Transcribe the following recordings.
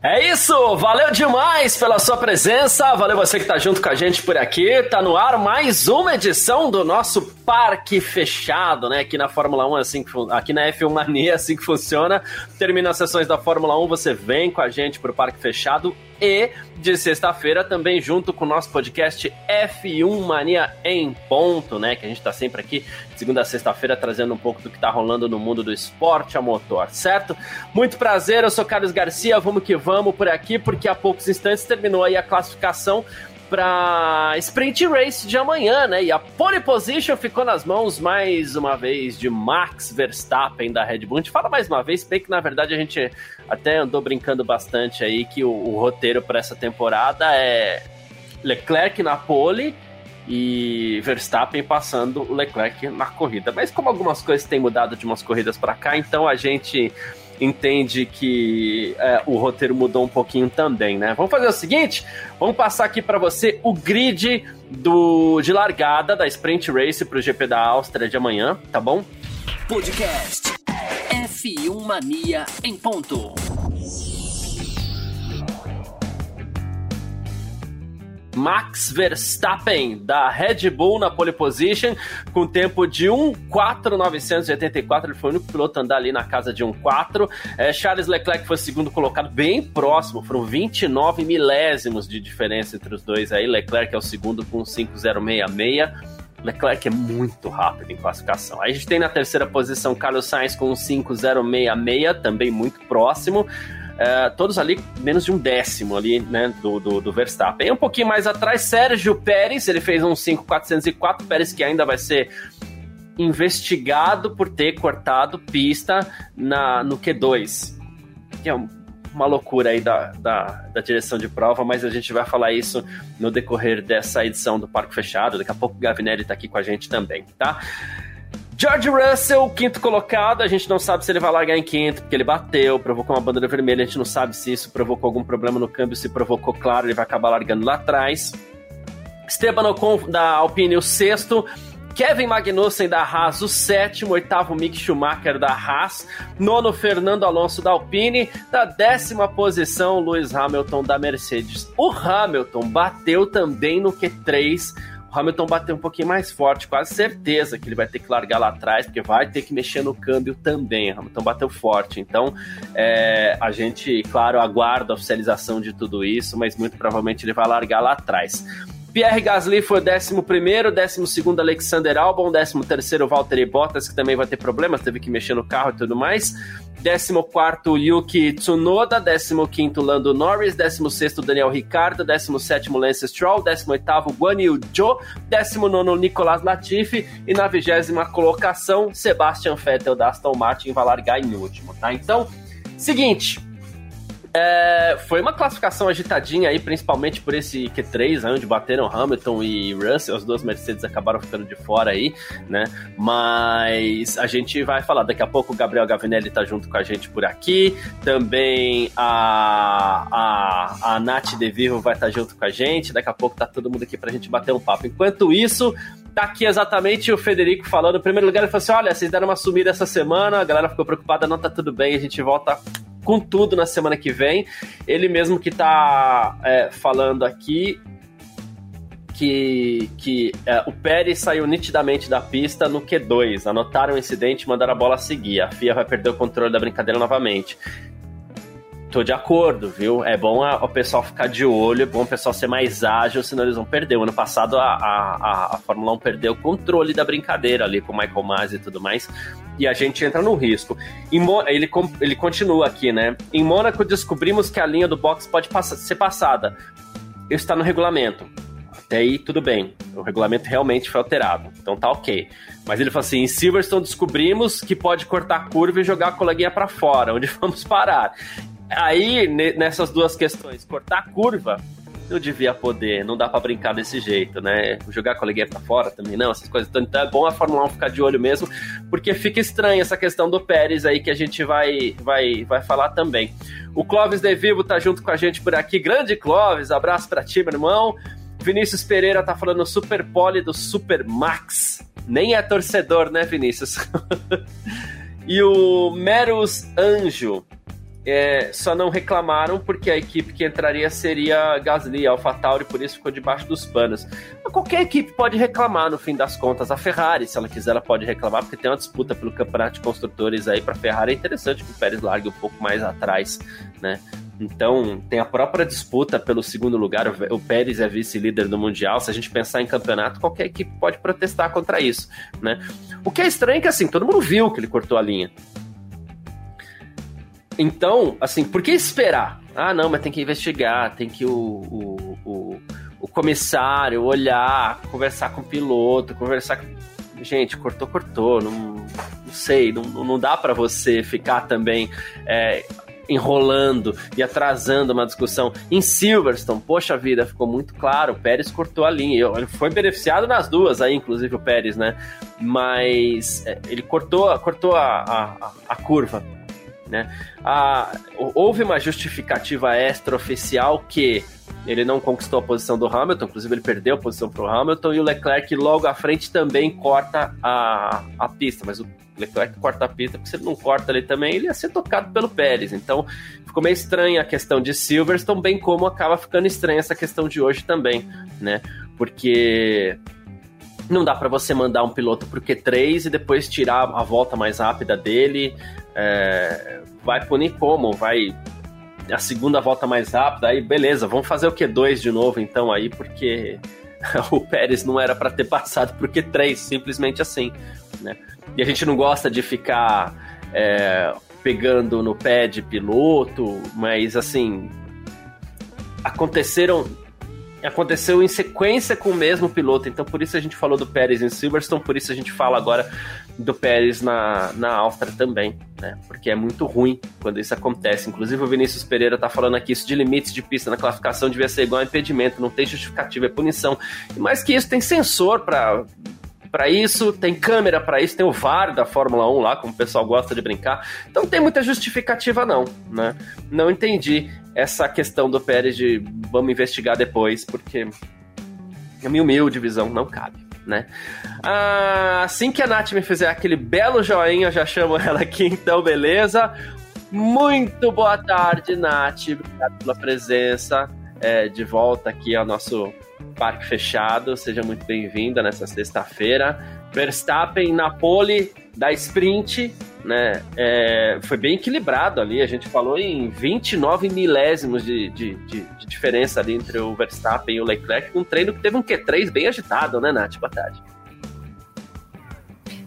É isso, valeu demais pela sua presença, valeu você que tá junto com a gente por aqui. Tá no ar mais uma edição do nosso parque fechado, né? Aqui na Fórmula 1 é assim que aqui na F1 Mania assim que funciona. Termina as sessões da Fórmula 1, você vem com a gente pro parque fechado e de sexta-feira também junto com o nosso podcast F1 Mania em ponto, né? Que a gente tá sempre aqui segunda a sexta-feira trazendo um pouco do que tá rolando no mundo do esporte a motor, certo? Muito prazer, eu sou Carlos Garcia, vamos que vamos por aqui, porque há poucos instantes terminou aí a classificação para Sprint Race de amanhã, né? E a pole position ficou nas mãos mais uma vez de Max Verstappen da Red Bull. A gente fala mais uma vez, bem que na verdade a gente até andou brincando bastante aí que o, o roteiro para essa temporada é Leclerc na pole e Verstappen passando o Leclerc na corrida. Mas como algumas coisas têm mudado de umas corridas para cá, então a gente entende que é, o roteiro mudou um pouquinho também, né? Vamos fazer o seguinte, vamos passar aqui para você o grid do de largada da Sprint Race para o GP da Áustria de amanhã, tá bom? Podcast F1 Mania em ponto. Max Verstappen da Red Bull na pole position com tempo de 1.4.984. Ele foi o único piloto a andar ali na casa de 1.4. É, Charles Leclerc foi segundo colocado, bem próximo. Foram 29 milésimos de diferença entre os dois aí. Leclerc é o segundo com 5.066. Leclerc é muito rápido em classificação. Aí a gente tem na terceira posição Carlos Sainz com 5.066, também muito próximo. Uh, todos ali menos de um décimo ali, né, do, do, do Verstappen. Um pouquinho mais atrás, Sérgio Pérez, ele fez um 5.404, Pérez que ainda vai ser investigado por ter cortado pista na, no Q2. Que é uma loucura aí da, da, da, direção de prova, mas a gente vai falar isso no decorrer dessa edição do Parque Fechado. Daqui a pouco o Gavinelli está aqui com a gente também, tá? George Russell, quinto colocado, a gente não sabe se ele vai largar em quinto, porque ele bateu, provocou uma bandeira vermelha, a gente não sabe se isso provocou algum problema no câmbio, se provocou, claro, ele vai acabar largando lá atrás. Esteban Ocon da Alpine, o sexto. Kevin Magnussen da Haas, o sétimo, oitavo Mick Schumacher da Haas, nono Fernando Alonso da Alpine, da décima posição Lewis Hamilton da Mercedes. O Hamilton bateu também no Q3 o Hamilton bateu um pouquinho mais forte, quase certeza que ele vai ter que largar lá atrás, porque vai ter que mexer no câmbio também. O Hamilton bateu forte. Então, é, a gente, claro, aguarda a oficialização de tudo isso, mas muito provavelmente ele vai largar lá atrás. Pierre Gasly foi o 11 12 Alexander Albon, 13 Valtteri Bottas, que também vai ter problemas, teve que mexer no carro e tudo mais. 14 Yuki Tsunoda, 15 Lando Norris, 16 Daniel Ricciardo, 17 Lance Stroll, 18 Guan Yu Zhou, 19 Nicolas Latifi e na vigésima colocação Sebastian Vettel da Aston Martin vai largar em último, tá? Então, seguinte, é, foi uma classificação agitadinha aí, principalmente por esse Q3, né, onde bateram Hamilton e Russell, as duas Mercedes acabaram ficando de fora aí, né? Mas a gente vai falar, daqui a pouco. O Gabriel Gavinelli tá junto com a gente por aqui, também a, a, a Nath De Vivo vai estar tá junto com a gente, daqui a pouco tá todo mundo aqui pra gente bater um papo. Enquanto isso, tá aqui exatamente o Federico falando, em primeiro lugar ele falou assim, olha, vocês deram uma sumida essa semana, a galera ficou preocupada, não tá tudo bem, a gente volta com tudo na semana que vem. Ele mesmo que tá é, falando aqui que, que é, o Pérez saiu nitidamente da pista no Q2. Anotaram o incidente e mandaram a bola seguir. A FIA vai perder o controle da brincadeira novamente. Tô de acordo, viu? É bom a, o pessoal ficar de olho, é bom o pessoal ser mais ágil, senão eles vão perder. O ano passado a, a, a Fórmula 1 perdeu o controle da brincadeira ali com o Michael Masi e tudo mais, e a gente entra no risco. Mo, ele, ele continua aqui, né? Em Mônaco descobrimos que a linha do box pode ser passada. Isso está no regulamento. Até aí, tudo bem. O regulamento realmente foi alterado. Então tá ok. Mas ele falou assim: em Silverstone descobrimos que pode cortar a curva e jogar a coleguinha para fora. Onde vamos parar? Aí, nessas duas questões, cortar curva, não devia poder, não dá para brincar desse jeito, né? Jogar coleguinha pra fora também não, essas coisas. Então é bom a Fórmula 1 ficar de olho mesmo, porque fica estranha essa questão do Pérez aí que a gente vai, vai, vai falar também. O Clóvis De Vivo tá junto com a gente por aqui. Grande Clóvis, abraço pra ti, meu irmão. Vinícius Pereira tá falando Super Pole do Super Max. Nem é torcedor, né, Vinícius? e o Meros Anjo é, só não reclamaram porque a equipe que entraria seria Gasly, AlphaTauri, por isso ficou debaixo dos panos. Mas qualquer equipe pode reclamar no fim das contas. A Ferrari, se ela quiser, ela pode reclamar, porque tem uma disputa pelo campeonato de construtores aí para Ferrari. É interessante que o Pérez largue um pouco mais atrás, né? Então, tem a própria disputa pelo segundo lugar. O Pérez é vice-líder do Mundial. Se a gente pensar em campeonato, qualquer equipe pode protestar contra isso, né? O que é estranho é que, assim, todo mundo viu que ele cortou a linha. Então, assim, por que esperar? Ah, não, mas tem que investigar, tem que o, o, o, o comissário olhar, conversar com o piloto, conversar com. Gente, cortou, cortou. Não, não sei, não, não dá para você ficar também. É, enrolando e atrasando uma discussão. Em Silverstone, poxa vida, ficou muito claro, o Pérez cortou a linha. Ele foi beneficiado nas duas aí, inclusive o Pérez, né? Mas é, ele cortou, cortou a, a, a curva. Né? Houve uma justificativa extraoficial que ele não conquistou a posição do Hamilton, inclusive ele perdeu a posição para o Hamilton, e o Leclerc logo à frente também corta a, a pista, mas o Leclerc corta a pista, porque se ele não corta ali também, ele ia ser tocado pelo Pérez. Então ficou meio estranha a questão de Silverstone, bem como acaba ficando estranha essa questão de hoje também, né? Porque não dá para você mandar um piloto pro Q3 e depois tirar a volta mais rápida dele. É, vai punir como? Vai a segunda volta mais rápida, aí beleza, vamos fazer o Q2 de novo então aí, porque o Pérez não era para ter passado pro Q3, simplesmente assim, né? E a gente não gosta de ficar é, pegando no pé de piloto, mas assim, aconteceram aconteceu em sequência com o mesmo piloto, então por isso a gente falou do Pérez em Silverstone, por isso a gente fala agora do Pérez na, na Áustria também, né? Porque é muito ruim quando isso acontece. Inclusive o Vinícius Pereira tá falando aqui isso de limites de pista na classificação devia ser igual a impedimento, não tem justificativa, é punição. Mais que isso, tem sensor para para isso, tem câmera para isso, tem o VAR da Fórmula 1 lá, como o pessoal gosta de brincar. Então não tem muita justificativa não, né? Não entendi essa questão do Pérez de vamos investigar depois, porque a minha humilde visão não cabe. Né? Ah, assim que a Nath me fizer aquele belo joinha, eu já chamo ela aqui, então beleza. Muito boa tarde, Nath. Obrigado pela presença. É, de volta aqui ao nosso parque fechado. Seja muito bem-vinda nessa sexta-feira. Verstappen na pole da sprint né? É, foi bem equilibrado ali. A gente falou em 29 milésimos de, de, de, de, diferença ali entre o Verstappen e o Leclerc, um treino que teve um Q3 bem agitado, né, Nath? Boa tarde.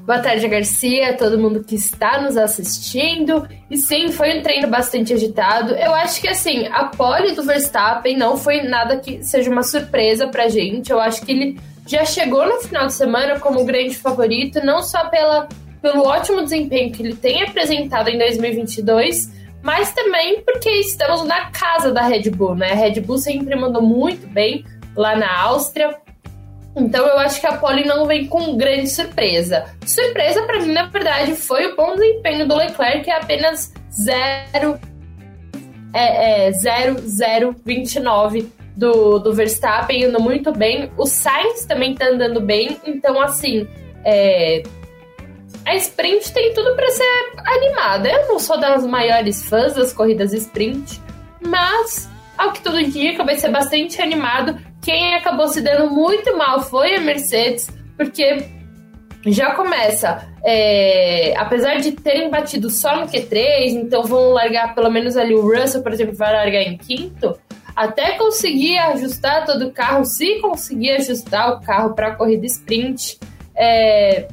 Boa tarde, Garcia, todo mundo que está nos assistindo. E sim, foi um treino bastante agitado. Eu acho que assim, a pole do Verstappen não foi nada que seja uma surpresa pra gente. Eu acho que ele já chegou no final de semana como grande favorito, não só pela pelo ótimo desempenho que ele tem apresentado em 2022, mas também porque estamos na casa da Red Bull, né? A Red Bull sempre mandou muito bem lá na Áustria. Então eu acho que a Pole não vem com grande surpresa. Surpresa para mim, na verdade, foi o bom desempenho do Leclerc, que é apenas 0 é, é 0,029 do, do Verstappen, indo muito bem. O Sainz também tá andando bem, então assim, é, a sprint tem tudo para ser animada. Eu não sou das maiores fãs das corridas sprint, mas ao que tudo indica vai ser bastante animado. Quem acabou se dando muito mal foi a Mercedes, porque já começa, é, apesar de terem batido só no Q3, então vão largar pelo menos ali o Russell, por exemplo, vai largar em quinto. Até conseguir ajustar todo o carro, se conseguir ajustar o carro para a corrida sprint, é,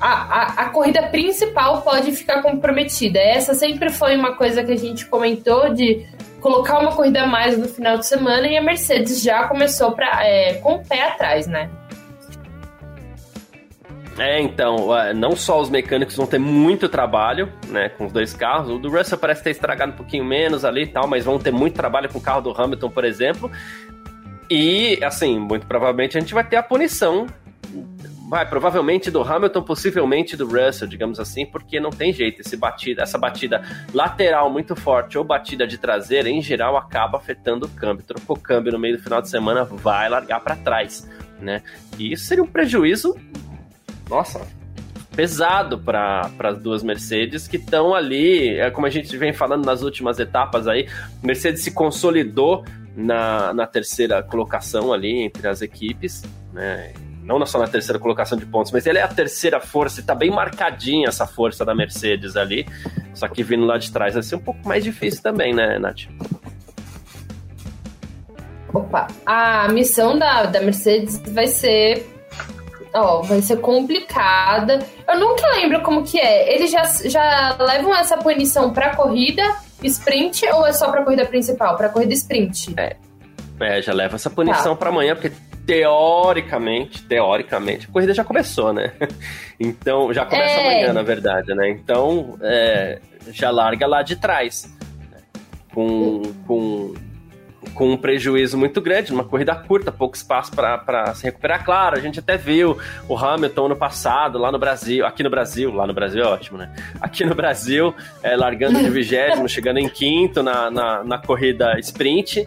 a, a, a, corrida principal pode ficar comprometida. Essa sempre foi uma coisa que a gente comentou de colocar uma corrida a mais no final de semana e a Mercedes já começou pra, é, com o pé atrás, né? É, então, não só os mecânicos vão ter muito trabalho, né, com os dois carros. O do Russell parece ter estragado um pouquinho menos ali e tal, mas vão ter muito trabalho com o carro do Hamilton, por exemplo. E, assim, muito provavelmente a gente vai ter a punição vai, provavelmente do Hamilton, possivelmente do Russell, digamos assim, porque não tem jeito. Esse batida, essa batida lateral muito forte ou batida de traseira, em geral, acaba afetando o câmbio. Trocou câmbio no meio do final de semana, vai largar para trás, né? E isso seria um prejuízo, nossa, pesado para as duas Mercedes que estão ali, é como a gente vem falando nas últimas etapas aí, Mercedes se consolidou na, na terceira colocação ali entre as equipes, né? Não só na terceira colocação de pontos, mas ele é a terceira força e tá bem marcadinha essa força da Mercedes ali. Só que vindo lá de trás vai ser um pouco mais difícil também, né, Nath? Opa, a missão da, da Mercedes vai ser. Ó, vai ser complicada. Eu nunca lembro como que é. Eles já, já levam essa punição pra corrida sprint ou é só pra corrida principal? Pra corrida sprint? É. É, já leva essa punição tá. para amanhã, porque teoricamente, teoricamente, a corrida já começou, né? Então, já começa é. amanhã, na verdade, né? Então, é, já larga lá de trás. Né? Com, com, com um prejuízo muito grande, numa corrida curta, pouco espaço para se recuperar. Claro, a gente até viu o Hamilton no passado, lá no Brasil, aqui no Brasil, lá no Brasil é ótimo, né? Aqui no Brasil, é, largando de vigésimo, chegando em quinto na, na, na corrida sprint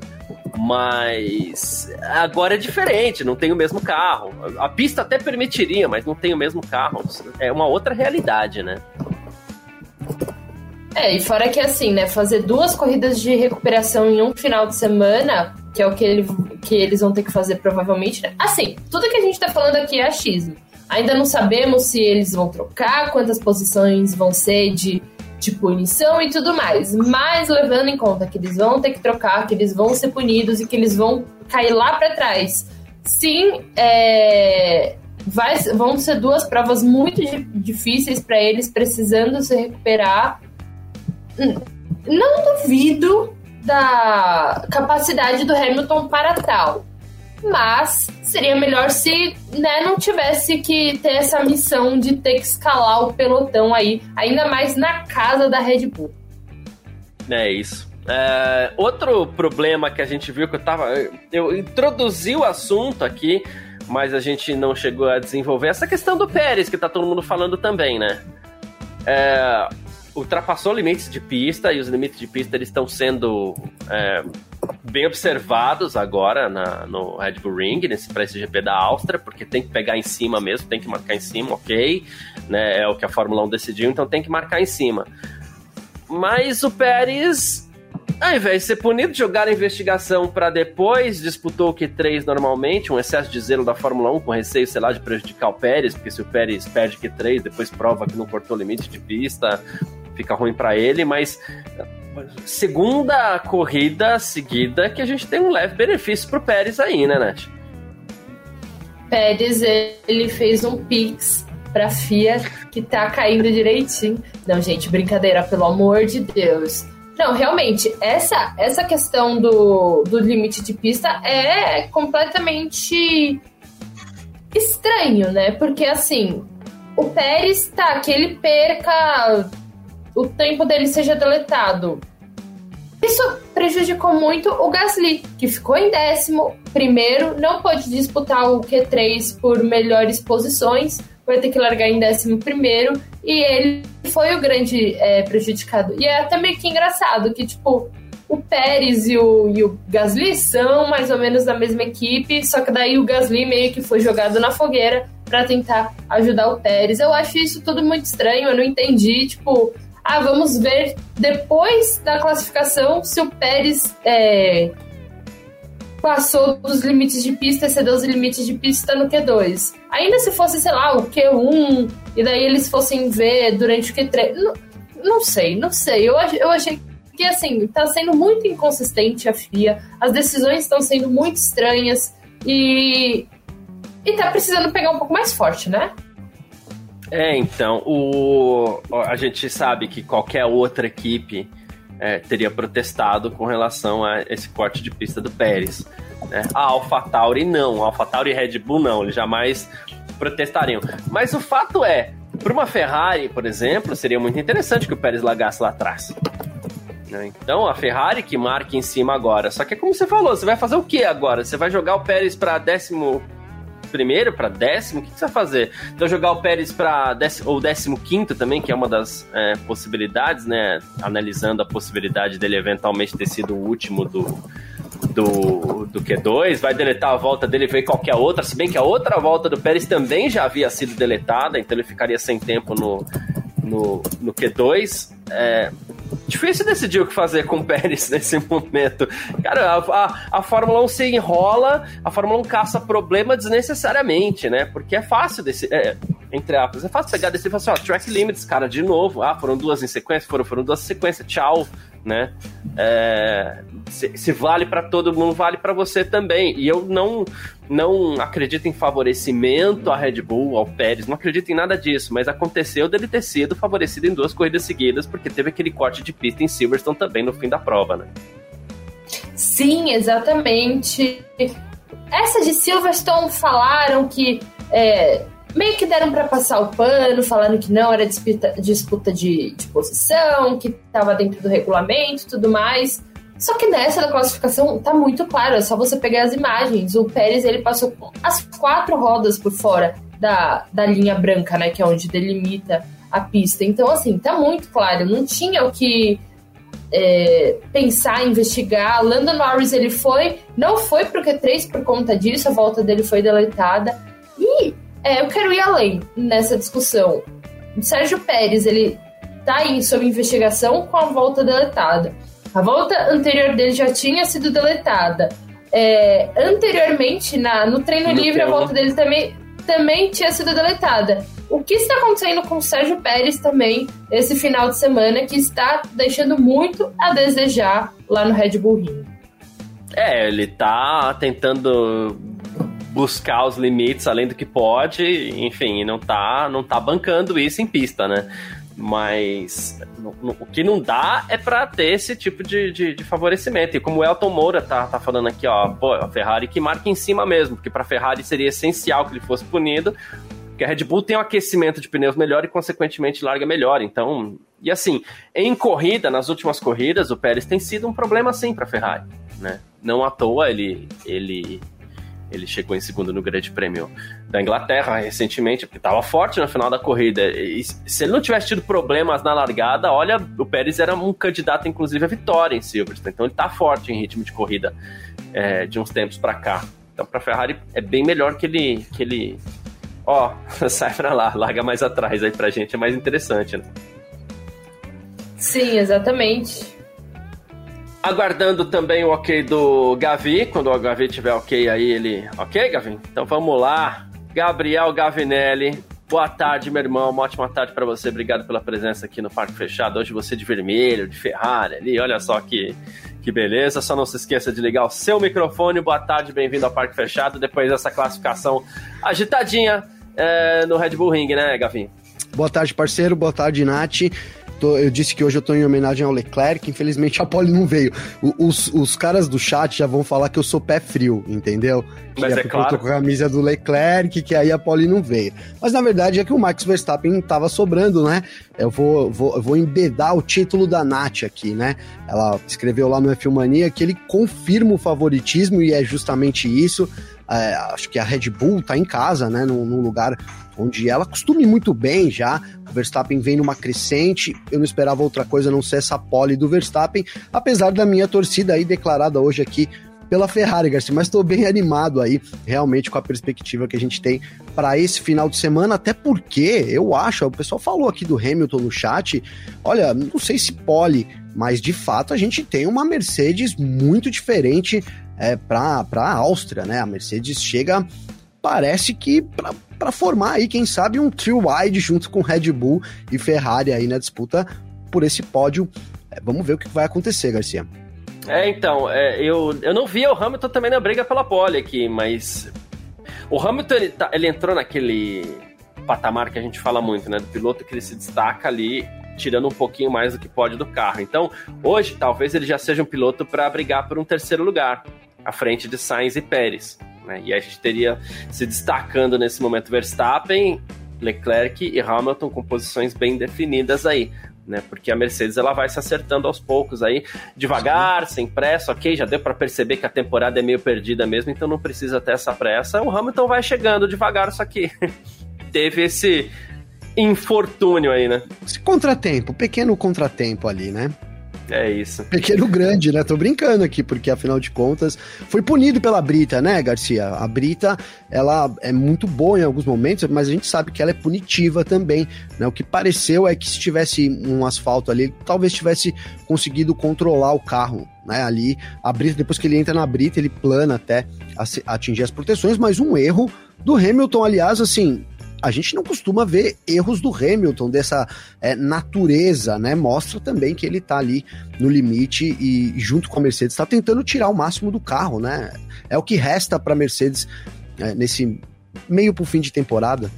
mas agora é diferente, não tem o mesmo carro. A pista até permitiria, mas não tem o mesmo carro. É uma outra realidade, né? É, e fora que assim, né, fazer duas corridas de recuperação em um final de semana, que é o que, ele, que eles vão ter que fazer provavelmente. Né? Assim, tudo que a gente tá falando aqui é achismo. Ainda não sabemos se eles vão trocar, quantas posições vão ser de de punição e tudo mais. Mas levando em conta que eles vão ter que trocar, que eles vão ser punidos e que eles vão cair lá para trás. Sim, é, vai, vão ser duas provas muito difíceis para eles, precisando se recuperar. Hum, não duvido da capacidade do Hamilton para tal mas seria melhor se né, não tivesse que ter essa missão de ter que escalar o pelotão aí, ainda mais na casa da Red Bull. É isso. É, outro problema que a gente viu que eu tava. Eu introduzi o assunto aqui, mas a gente não chegou a desenvolver essa questão do Pérez, que tá todo mundo falando também, né? É, ultrapassou limites de pista e os limites de pista eles estão sendo é, bem observados agora na, no Red Bull Ring, nesse para esse GP da Áustria, porque tem que pegar em cima mesmo, tem que marcar em cima, ok, né, é o que a Fórmula 1 decidiu, então tem que marcar em cima. Mas o Pérez, ao invés de ser punido, jogar a investigação para depois, disputou o Q3 normalmente, um excesso de zelo da Fórmula 1 com receio, sei lá, de prejudicar o Pérez, porque se o Pérez perde Q3, depois prova que não cortou o limite de pista, fica ruim para ele, mas segunda corrida seguida que a gente tem um leve benefício pro Pérez aí, né, Nath? Pérez, ele fez um pix pra FIA que tá caindo direitinho. Não, gente, brincadeira, pelo amor de Deus. Não, realmente, essa, essa questão do, do limite de pista é completamente estranho, né? Porque assim, o Pérez tá que ele perca o tempo dele seja deletado. Isso prejudicou muito o Gasly, que ficou em décimo primeiro, não pôde disputar o Q3 por melhores posições, vai ter que largar em décimo primeiro, e ele foi o grande é, prejudicado. E é até meio que engraçado que, tipo, o Pérez e o, e o Gasly são mais ou menos da mesma equipe, só que daí o Gasly meio que foi jogado na fogueira para tentar ajudar o Pérez. Eu acho isso tudo muito estranho, eu não entendi, tipo, ah, vamos ver depois da classificação se o Pérez é, passou dos limites de pista, excedeu os limites de pista no Q2. Ainda se fosse, sei lá, o Q1, e daí eles fossem ver durante o Q3. Não, não sei, não sei. Eu, eu achei que, assim, tá sendo muito inconsistente a FIA, as decisões estão sendo muito estranhas e. E tá precisando pegar um pouco mais forte, né? É, então, o, a gente sabe que qualquer outra equipe é, teria protestado com relação a esse corte de pista do Pérez. Né? A AlphaTauri não, a AlphaTauri e Red Bull não, eles jamais protestariam. Mas o fato é, para uma Ferrari, por exemplo, seria muito interessante que o Pérez largasse lá atrás. Né? Então a Ferrari que marca em cima agora. Só que é como você falou, você vai fazer o que agora? Você vai jogar o Pérez para décimo primeiro, para décimo? O que, que, você vai fazer? Então jogar o Pérez para ou décimo quinto também, que é uma das é, possibilidades, né? Analisando a possibilidade dele eventualmente ter sido o último do, do, do Q2, vai deletar a volta dele e ver qualquer outra, se bem que a outra volta do Pérez também já havia sido deletada, então ele ficaria sem tempo no, no, no Q2. É difícil decidir o que fazer com o Pérez nesse momento. Cara, a, a, a, Fórmula 1 se enrola, a Fórmula 1 caça problema desnecessariamente, né? Porque é fácil desse. É, entre aspas, é fácil pegar desse e falar assim, ó, track limits, cara, de novo. Ah, foram duas em sequência? Foram, foram duas em sequência, tchau né? É, se, se, vale para todo mundo, vale para você também. E eu não não acredito em favorecimento à Red Bull, ao Pérez, não acredito em nada disso, mas aconteceu dele ter sido favorecido em duas corridas seguidas, porque teve aquele corte de pista em Silverstone também no fim da prova, né? Sim, exatamente. Essa de Silverstone falaram que é, meio que deram para passar o pano, falando que não era disputa, disputa de, de posição, que estava dentro do regulamento e tudo mais. Só que nessa da classificação tá muito claro, é só você pegar as imagens. O Pérez ele passou as quatro rodas por fora da, da linha branca, né? Que é onde delimita a pista. Então, assim, tá muito claro. Não tinha o que é, pensar, investigar. Lando Norris ele foi, não foi pro Q3 por conta disso, a volta dele foi deletada. E é, eu quero ir além nessa discussão. Sérgio Pérez, ele tá aí sob investigação com a volta deletada. A volta anterior dele já tinha sido deletada. É, anteriormente, na, no treino no livre, a volta dele também, também tinha sido deletada. O que está acontecendo com o Sérgio Pérez também esse final de semana que está deixando muito a desejar lá no Red Bull Ring? É, ele tá tentando buscar os limites além do que pode, enfim, não tá, não tá bancando isso em pista, né? Mas no, no, o que não dá é para ter esse tipo de, de, de, favorecimento. E como o Elton Moura tá, tá falando aqui, ó, pô, a Ferrari que marca em cima mesmo, porque para Ferrari seria essencial que ele fosse punido, porque a Red Bull tem um aquecimento de pneus melhor e, consequentemente, larga melhor. Então, e assim, em corrida, nas últimas corridas, o Pérez tem sido um problema sim para Ferrari, né? Não à toa ele, ele ele chegou em segundo no Grande Prêmio da Inglaterra recentemente, porque estava forte no final da corrida. E se ele não tivesse tido problemas na largada, olha, o Pérez era um candidato, inclusive, à vitória em Silverstone. Então ele está forte em ritmo de corrida é, de uns tempos para cá. Então para Ferrari é bem melhor que ele, que ele, ó, sai para lá, larga mais atrás aí pra gente, é mais interessante, né? Sim, exatamente. Aguardando também o ok do Gavi. Quando o Gavi tiver ok aí, ele. Ok, Gavi? Então vamos lá. Gabriel Gavinelli. Boa tarde, meu irmão. Uma ótima tarde para você. Obrigado pela presença aqui no Parque Fechado. Hoje você de vermelho, de Ferrari ali. Olha só que, que beleza. Só não se esqueça de ligar o seu microfone. Boa tarde, bem-vindo ao Parque Fechado. Depois dessa classificação agitadinha é, no Red Bull Ring, né, Gavi? Boa tarde, parceiro. Boa tarde, Nath. Tô, eu disse que hoje eu tô em homenagem ao Leclerc, infelizmente a Pole não veio. O, os, os caras do chat já vão falar que eu sou pé frio, entendeu? Mas é, é claro. Eu tô com a camisa do Leclerc, que aí a Pole não veio. Mas na verdade é que o Max Verstappen tava sobrando, né? Eu vou, vou, eu vou embedar o título da Nath aqui, né? Ela escreveu lá no F1 Mania que ele confirma o favoritismo e é justamente isso. É, acho que a Red Bull tá em casa, né? Num, num lugar onde ela costume muito bem já. O Verstappen vem numa crescente. Eu não esperava outra coisa a não ser essa pole do Verstappen, apesar da minha torcida aí declarada hoje aqui pela Ferrari, Garcia, mas estou bem animado aí, realmente, com a perspectiva que a gente tem para esse final de semana, até porque eu acho, o pessoal falou aqui do Hamilton no chat, olha, não sei se pole, mas de fato a gente tem uma Mercedes muito diferente é, para a Áustria, né? A Mercedes chega, parece que para formar aí, quem sabe, um trio wide junto com Red Bull e Ferrari aí na disputa por esse pódio. É, vamos ver o que vai acontecer, Garcia. É, então, é, eu, eu não via o Hamilton também na briga pela pole aqui, mas o Hamilton ele, tá, ele entrou naquele patamar que a gente fala muito, né? Do piloto que ele se destaca ali, tirando um pouquinho mais do que pode do carro. Então, hoje, talvez ele já seja um piloto para brigar por um terceiro lugar, à frente de Sainz e Pérez. Né? E a gente teria se destacando nesse momento Verstappen, Leclerc e Hamilton com posições bem definidas aí. né? Porque a Mercedes ela vai se acertando aos poucos aí, devagar, Sim. sem pressa, ok? Já deu para perceber que a temporada é meio perdida mesmo, então não precisa ter essa pressa. O Hamilton vai chegando devagar, só que teve esse infortúnio aí, né? Esse contratempo, pequeno contratempo ali, né? É isso. Pequeno grande, né? Tô brincando aqui, porque afinal de contas foi punido pela Brita, né, Garcia? A Brita, ela é muito boa em alguns momentos, mas a gente sabe que ela é punitiva também, né? O que pareceu é que se tivesse um asfalto ali, talvez tivesse conseguido controlar o carro, né? Ali, a Brita, depois que ele entra na Brita, ele plana até atingir as proteções, mas um erro do Hamilton, aliás, assim, a gente não costuma ver erros do Hamilton dessa é, natureza, né? Mostra também que ele tá ali no limite e, junto com a Mercedes, está tentando tirar o máximo do carro, né? É o que resta para Mercedes é, nesse meio pro fim de temporada.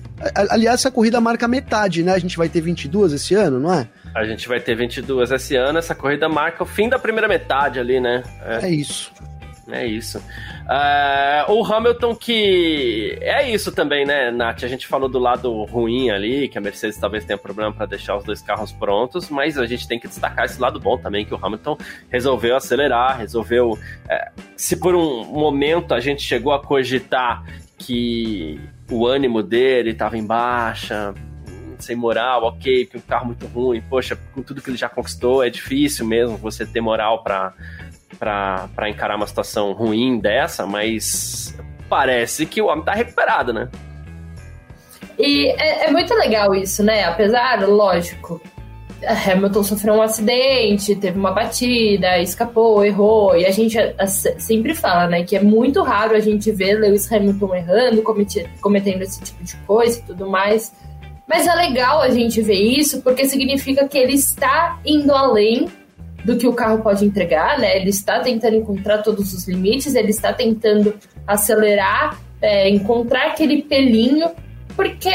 Aliás, essa corrida marca metade, né? A gente vai ter 22 esse ano, não é? A gente vai ter 22 esse ano. Essa corrida marca o fim da primeira metade ali, né? É, é isso. É isso. Uh, o Hamilton que. É isso também, né, Nath? A gente falou do lado ruim ali, que a Mercedes talvez tenha problema para deixar os dois carros prontos, mas a gente tem que destacar esse lado bom também, que o Hamilton resolveu acelerar, resolveu. É, se por um momento a gente chegou a cogitar que o ânimo dele estava em baixa, sem moral, ok, que um carro muito ruim, poxa, com tudo que ele já conquistou, é difícil mesmo você ter moral para para encarar uma situação ruim dessa, mas parece que o homem tá recuperado, né? E é, é muito legal isso, né? Apesar, lógico, Hamilton sofreu um acidente, teve uma batida, escapou, errou, e a gente sempre fala, né, que é muito raro a gente ver Lewis Hamilton errando, cometendo esse tipo de coisa e tudo mais. Mas é legal a gente ver isso porque significa que ele está indo além do que o carro pode entregar, né? Ele está tentando encontrar todos os limites, ele está tentando acelerar, é, encontrar aquele pelinho, porque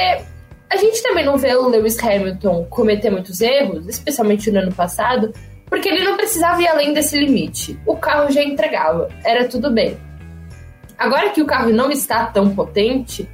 a gente também não vê o Lewis Hamilton cometer muitos erros, especialmente no ano passado, porque ele não precisava ir além desse limite. O carro já entregava, era tudo bem. Agora que o carro não está tão potente,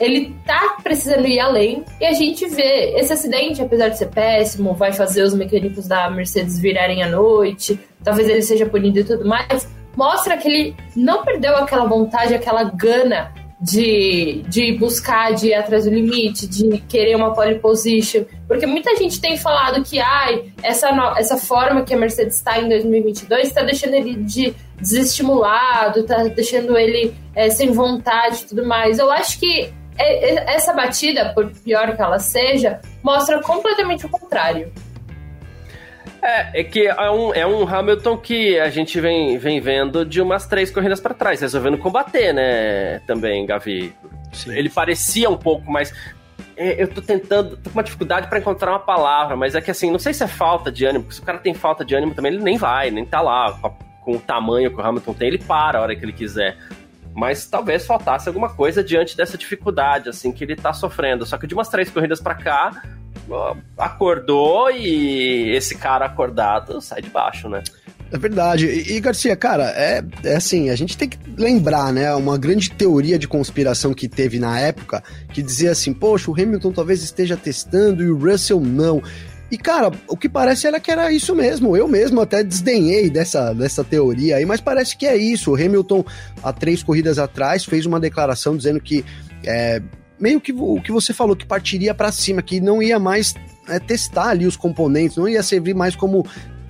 ele tá precisando ir além e a gente vê esse acidente, apesar de ser péssimo, vai fazer os mecânicos da Mercedes virarem à noite, talvez ele seja punido e tudo mais, mostra que ele não perdeu aquela vontade, aquela gana de, de buscar, de ir atrás do limite, de querer uma pole position, porque muita gente tem falado que ai, essa, essa forma que a Mercedes está em 2022 está deixando ele de desestimulado, está deixando ele é, sem vontade e tudo mais. Eu acho que essa batida, por pior que ela seja, mostra completamente o contrário. É, é que é um, é um Hamilton que a gente vem, vem vendo de umas três corridas para trás, resolvendo combater, né? Também, Gavi. Sim. Ele parecia um pouco mais. É, eu tô tentando, tô com uma dificuldade para encontrar uma palavra, mas é que assim, não sei se é falta de ânimo, porque se o cara tem falta de ânimo também, ele nem vai, nem tá lá com o tamanho que o Hamilton tem, ele para a hora que ele quiser mas talvez faltasse alguma coisa diante dessa dificuldade assim que ele tá sofrendo. Só que de umas três corridas para cá, acordou e esse cara acordado sai de baixo, né? É verdade. E, Garcia, cara, é, é assim, a gente tem que lembrar, né? Uma grande teoria de conspiração que teve na época que dizia assim: poxa, o Hamilton talvez esteja testando e o Russell não. E, cara, o que parece era que era isso mesmo. Eu mesmo até desdenhei dessa, dessa teoria aí, mas parece que é isso. O Hamilton, há três corridas atrás, fez uma declaração dizendo que. É, meio que o que você falou, que partiria para cima, que não ia mais é, testar ali os componentes, não ia servir mais como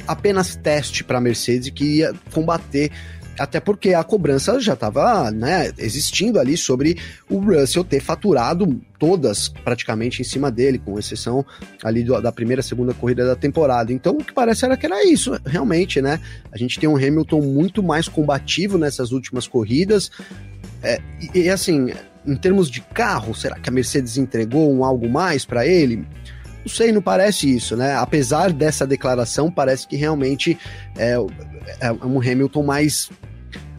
apenas teste para a Mercedes, que ia combater até porque a cobrança já estava né, existindo ali sobre o Russell ter faturado todas praticamente em cima dele, com exceção ali do, da primeira, segunda corrida da temporada. Então o que parece era que era isso, realmente, né? A gente tem um Hamilton muito mais combativo nessas últimas corridas. É, e, e assim, em termos de carro, será que a Mercedes entregou um algo mais para ele? Não sei, não parece isso, né? Apesar dessa declaração, parece que realmente é, é um Hamilton mais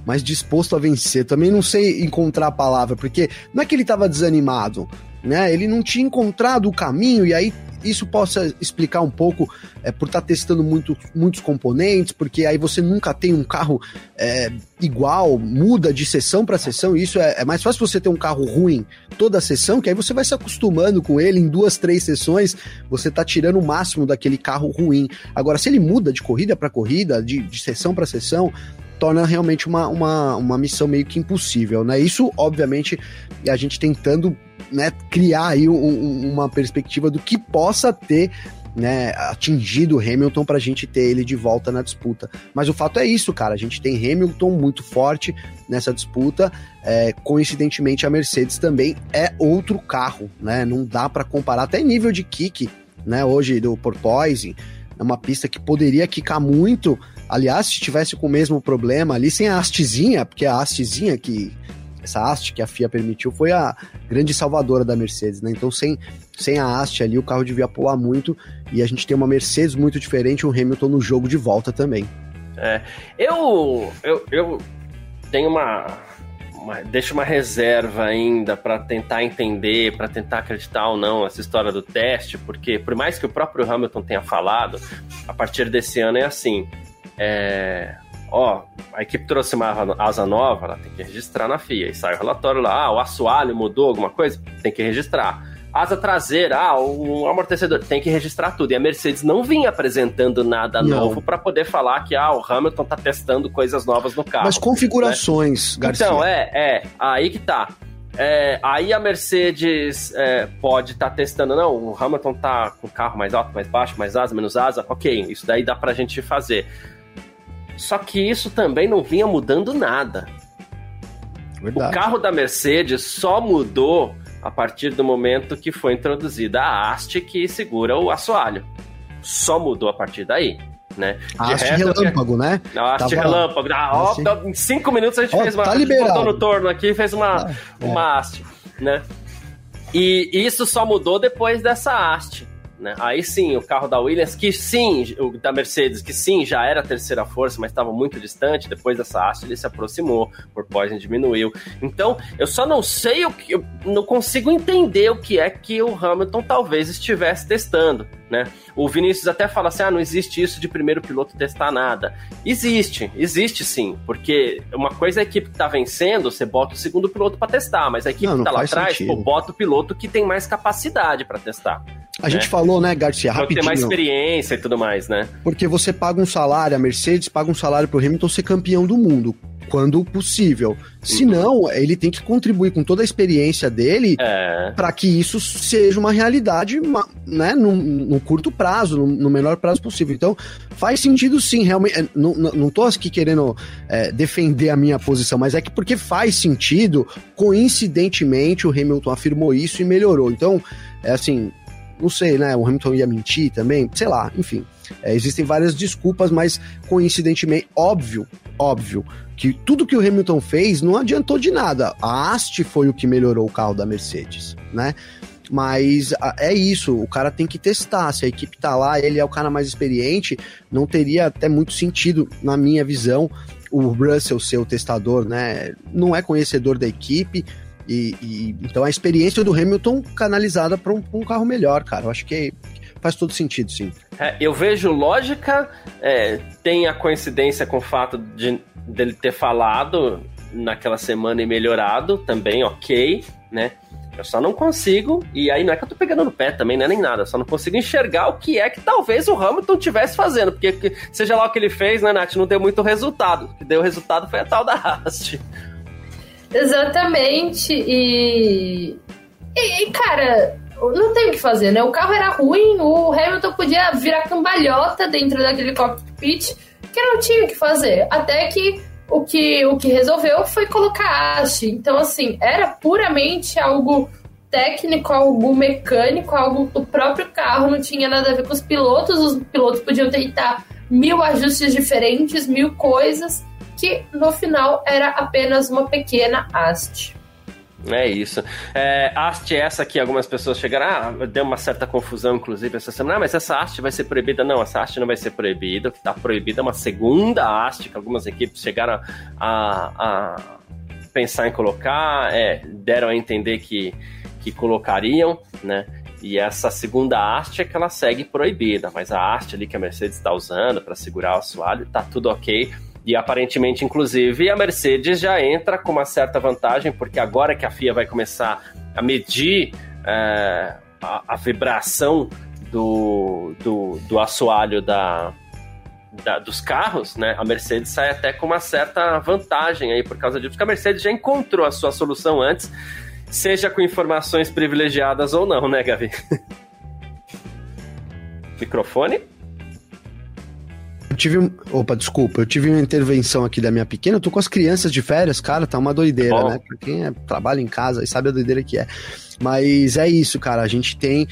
mais disposto a vencer. Também não sei encontrar a palavra, porque não é que ele estava desanimado, né? Ele não tinha encontrado o caminho e aí isso possa explicar um pouco é, por estar tá testando muito, muitos componentes, porque aí você nunca tem um carro é, igual, muda de sessão para sessão, e isso é, é, mais fácil você ter um carro ruim toda a sessão, que aí você vai se acostumando com ele em duas, três sessões, você tá tirando o máximo daquele carro ruim. Agora, se ele muda de corrida para corrida, de, de sessão para sessão, torna realmente uma, uma, uma missão meio que impossível, né? Isso, obviamente, a gente tentando né, criar aí um, uma perspectiva do que possa ter né, atingido o Hamilton para a gente ter ele de volta na disputa. Mas o fato é isso, cara. A gente tem Hamilton muito forte nessa disputa. É, coincidentemente, a Mercedes também é outro carro, né? Não dá para comparar até nível de kick, né? Hoje do Porpoise, é uma pista que poderia quicar muito. Aliás, se tivesse com o mesmo problema ali, sem a hastezinha, porque a hastezinha que essa haste que a FIA permitiu foi a grande salvadora da Mercedes, né? Então, sem, sem a haste ali, o carro devia pular muito e a gente tem uma Mercedes muito diferente um Hamilton no jogo de volta também. É, eu, eu, eu tenho uma, uma deixo uma reserva ainda para tentar entender, para tentar acreditar ou não essa história do teste, porque por mais que o próprio Hamilton tenha falado, a partir desse ano é assim. É, ó, a equipe trouxe uma asa nova, ela tem que registrar na FIA. E sai o relatório lá, ah, o assoalho mudou alguma coisa, tem que registrar. Asa traseira, ah, o amortecedor, tem que registrar tudo. E a Mercedes não vinha apresentando nada não. novo para poder falar que ah, o Hamilton tá testando coisas novas no carro. Mas configurações, né? Garcia. Então, é, é, aí que tá. É, aí a Mercedes é, pode estar tá testando, não, o Hamilton tá com o carro mais alto, mais baixo, mais asa, menos asa, ok, isso daí dá pra gente fazer. Só que isso também não vinha mudando nada. Verdade. O carro da Mercedes só mudou a partir do momento que foi introduzida a haste que segura o assoalho. Só mudou a partir daí. Né? A haste relâmpago, que... né? A haste Tava... relâmpago. Ah, ó, assim. Em cinco minutos a gente ó, fez uma. Tá liberado. no torno aqui fez uma, ah, uma é. haste. Né? E isso só mudou depois dessa haste. Né? Aí sim, o carro da Williams, que sim, o da Mercedes, que sim, já era a terceira força, mas estava muito distante, depois dessa haste ele se aproximou, por Poison diminuiu. Então, eu só não sei o que, eu não consigo entender o que é que o Hamilton talvez estivesse testando, né? O Vinícius até fala assim: ah, não existe isso de primeiro piloto testar nada. Existe, existe sim, porque uma coisa é a equipe que tá vencendo, você bota o segundo piloto para testar, mas a equipe não, que tá lá atrás, pô, bota o piloto que tem mais capacidade para testar. A né? gente falou, né, Garcia, rapidinho. ter mais experiência e tudo mais, né? Porque você paga um salário, a Mercedes paga um salário pro Hamilton ser campeão do mundo quando possível. Se uhum. não, ele tem que contribuir com toda a experiência dele é. para que isso seja uma realidade né, no, no curto prazo, no, no, menor prazo possível. Então, faz sentido sim, realmente. É, não, não tô aqui querendo é, defender a minha posição, mas é que porque faz sentido, coincidentemente, o Hamilton afirmou isso e melhorou. Então, é assim, não sei, né? O Hamilton ia mentir também, sei lá, enfim. É, existem várias desculpas, mas coincidentemente, óbvio, óbvio, que tudo que o Hamilton fez não adiantou de nada. A haste foi o que melhorou o carro da Mercedes, né? Mas é isso, o cara tem que testar. Se a equipe tá lá, ele é o cara mais experiente, não teria até muito sentido, na minha visão, o Russell ser o testador, né? Não é conhecedor da equipe. E, e então a experiência do Hamilton canalizada para um, um, carro melhor, cara. Eu acho que faz todo sentido, sim. É, eu vejo lógica, é, tem a coincidência com o fato de dele ter falado naquela semana e melhorado também, ok, né? Eu só não consigo, e aí não é que eu tô pegando no pé também, né, nem nada, só não consigo enxergar o que é que talvez o Hamilton tivesse fazendo, porque seja lá o que ele fez, né, Nath, não deu muito resultado. O que deu resultado foi a tal da haste. Exatamente, e... e. E, cara, não tem o que fazer, né? O carro era ruim, o Hamilton podia virar cambalhota dentro daquele cockpit que não tinha o que fazer. Até que o que, o que resolveu foi colocar haste. Então, assim, era puramente algo técnico, algo mecânico, algo do próprio carro, não tinha nada a ver com os pilotos. Os pilotos podiam tentar mil ajustes diferentes, mil coisas, que no final era apenas uma pequena haste. É isso. É, haste essa que algumas pessoas chegaram, ah, deu uma certa confusão, inclusive, essa semana. Ah, mas essa haste vai ser proibida. Não, essa haste não vai ser proibida. O que está proibida é uma segunda haste que algumas equipes chegaram a, a pensar em colocar, é, deram a entender que, que colocariam, né? E essa segunda haste é que ela segue proibida, mas a haste ali que a Mercedes está usando para segurar o assoalho, tá tudo ok. E aparentemente, inclusive, a Mercedes já entra com uma certa vantagem, porque agora que a FIA vai começar a medir é, a, a, vibração do, do, do assoalho da, da, dos carros, né? A Mercedes sai até com uma certa vantagem aí por causa disso, porque a Mercedes já encontrou a sua solução antes, seja com informações privilegiadas ou não, né, Gavi? Microfone? Eu tive. Opa, desculpa, eu tive uma intervenção aqui da minha pequena. Eu tô com as crianças de férias, cara, tá uma doideira, né? Pra quem é, trabalha em casa e sabe a doideira que é. Mas é isso, cara. A gente tem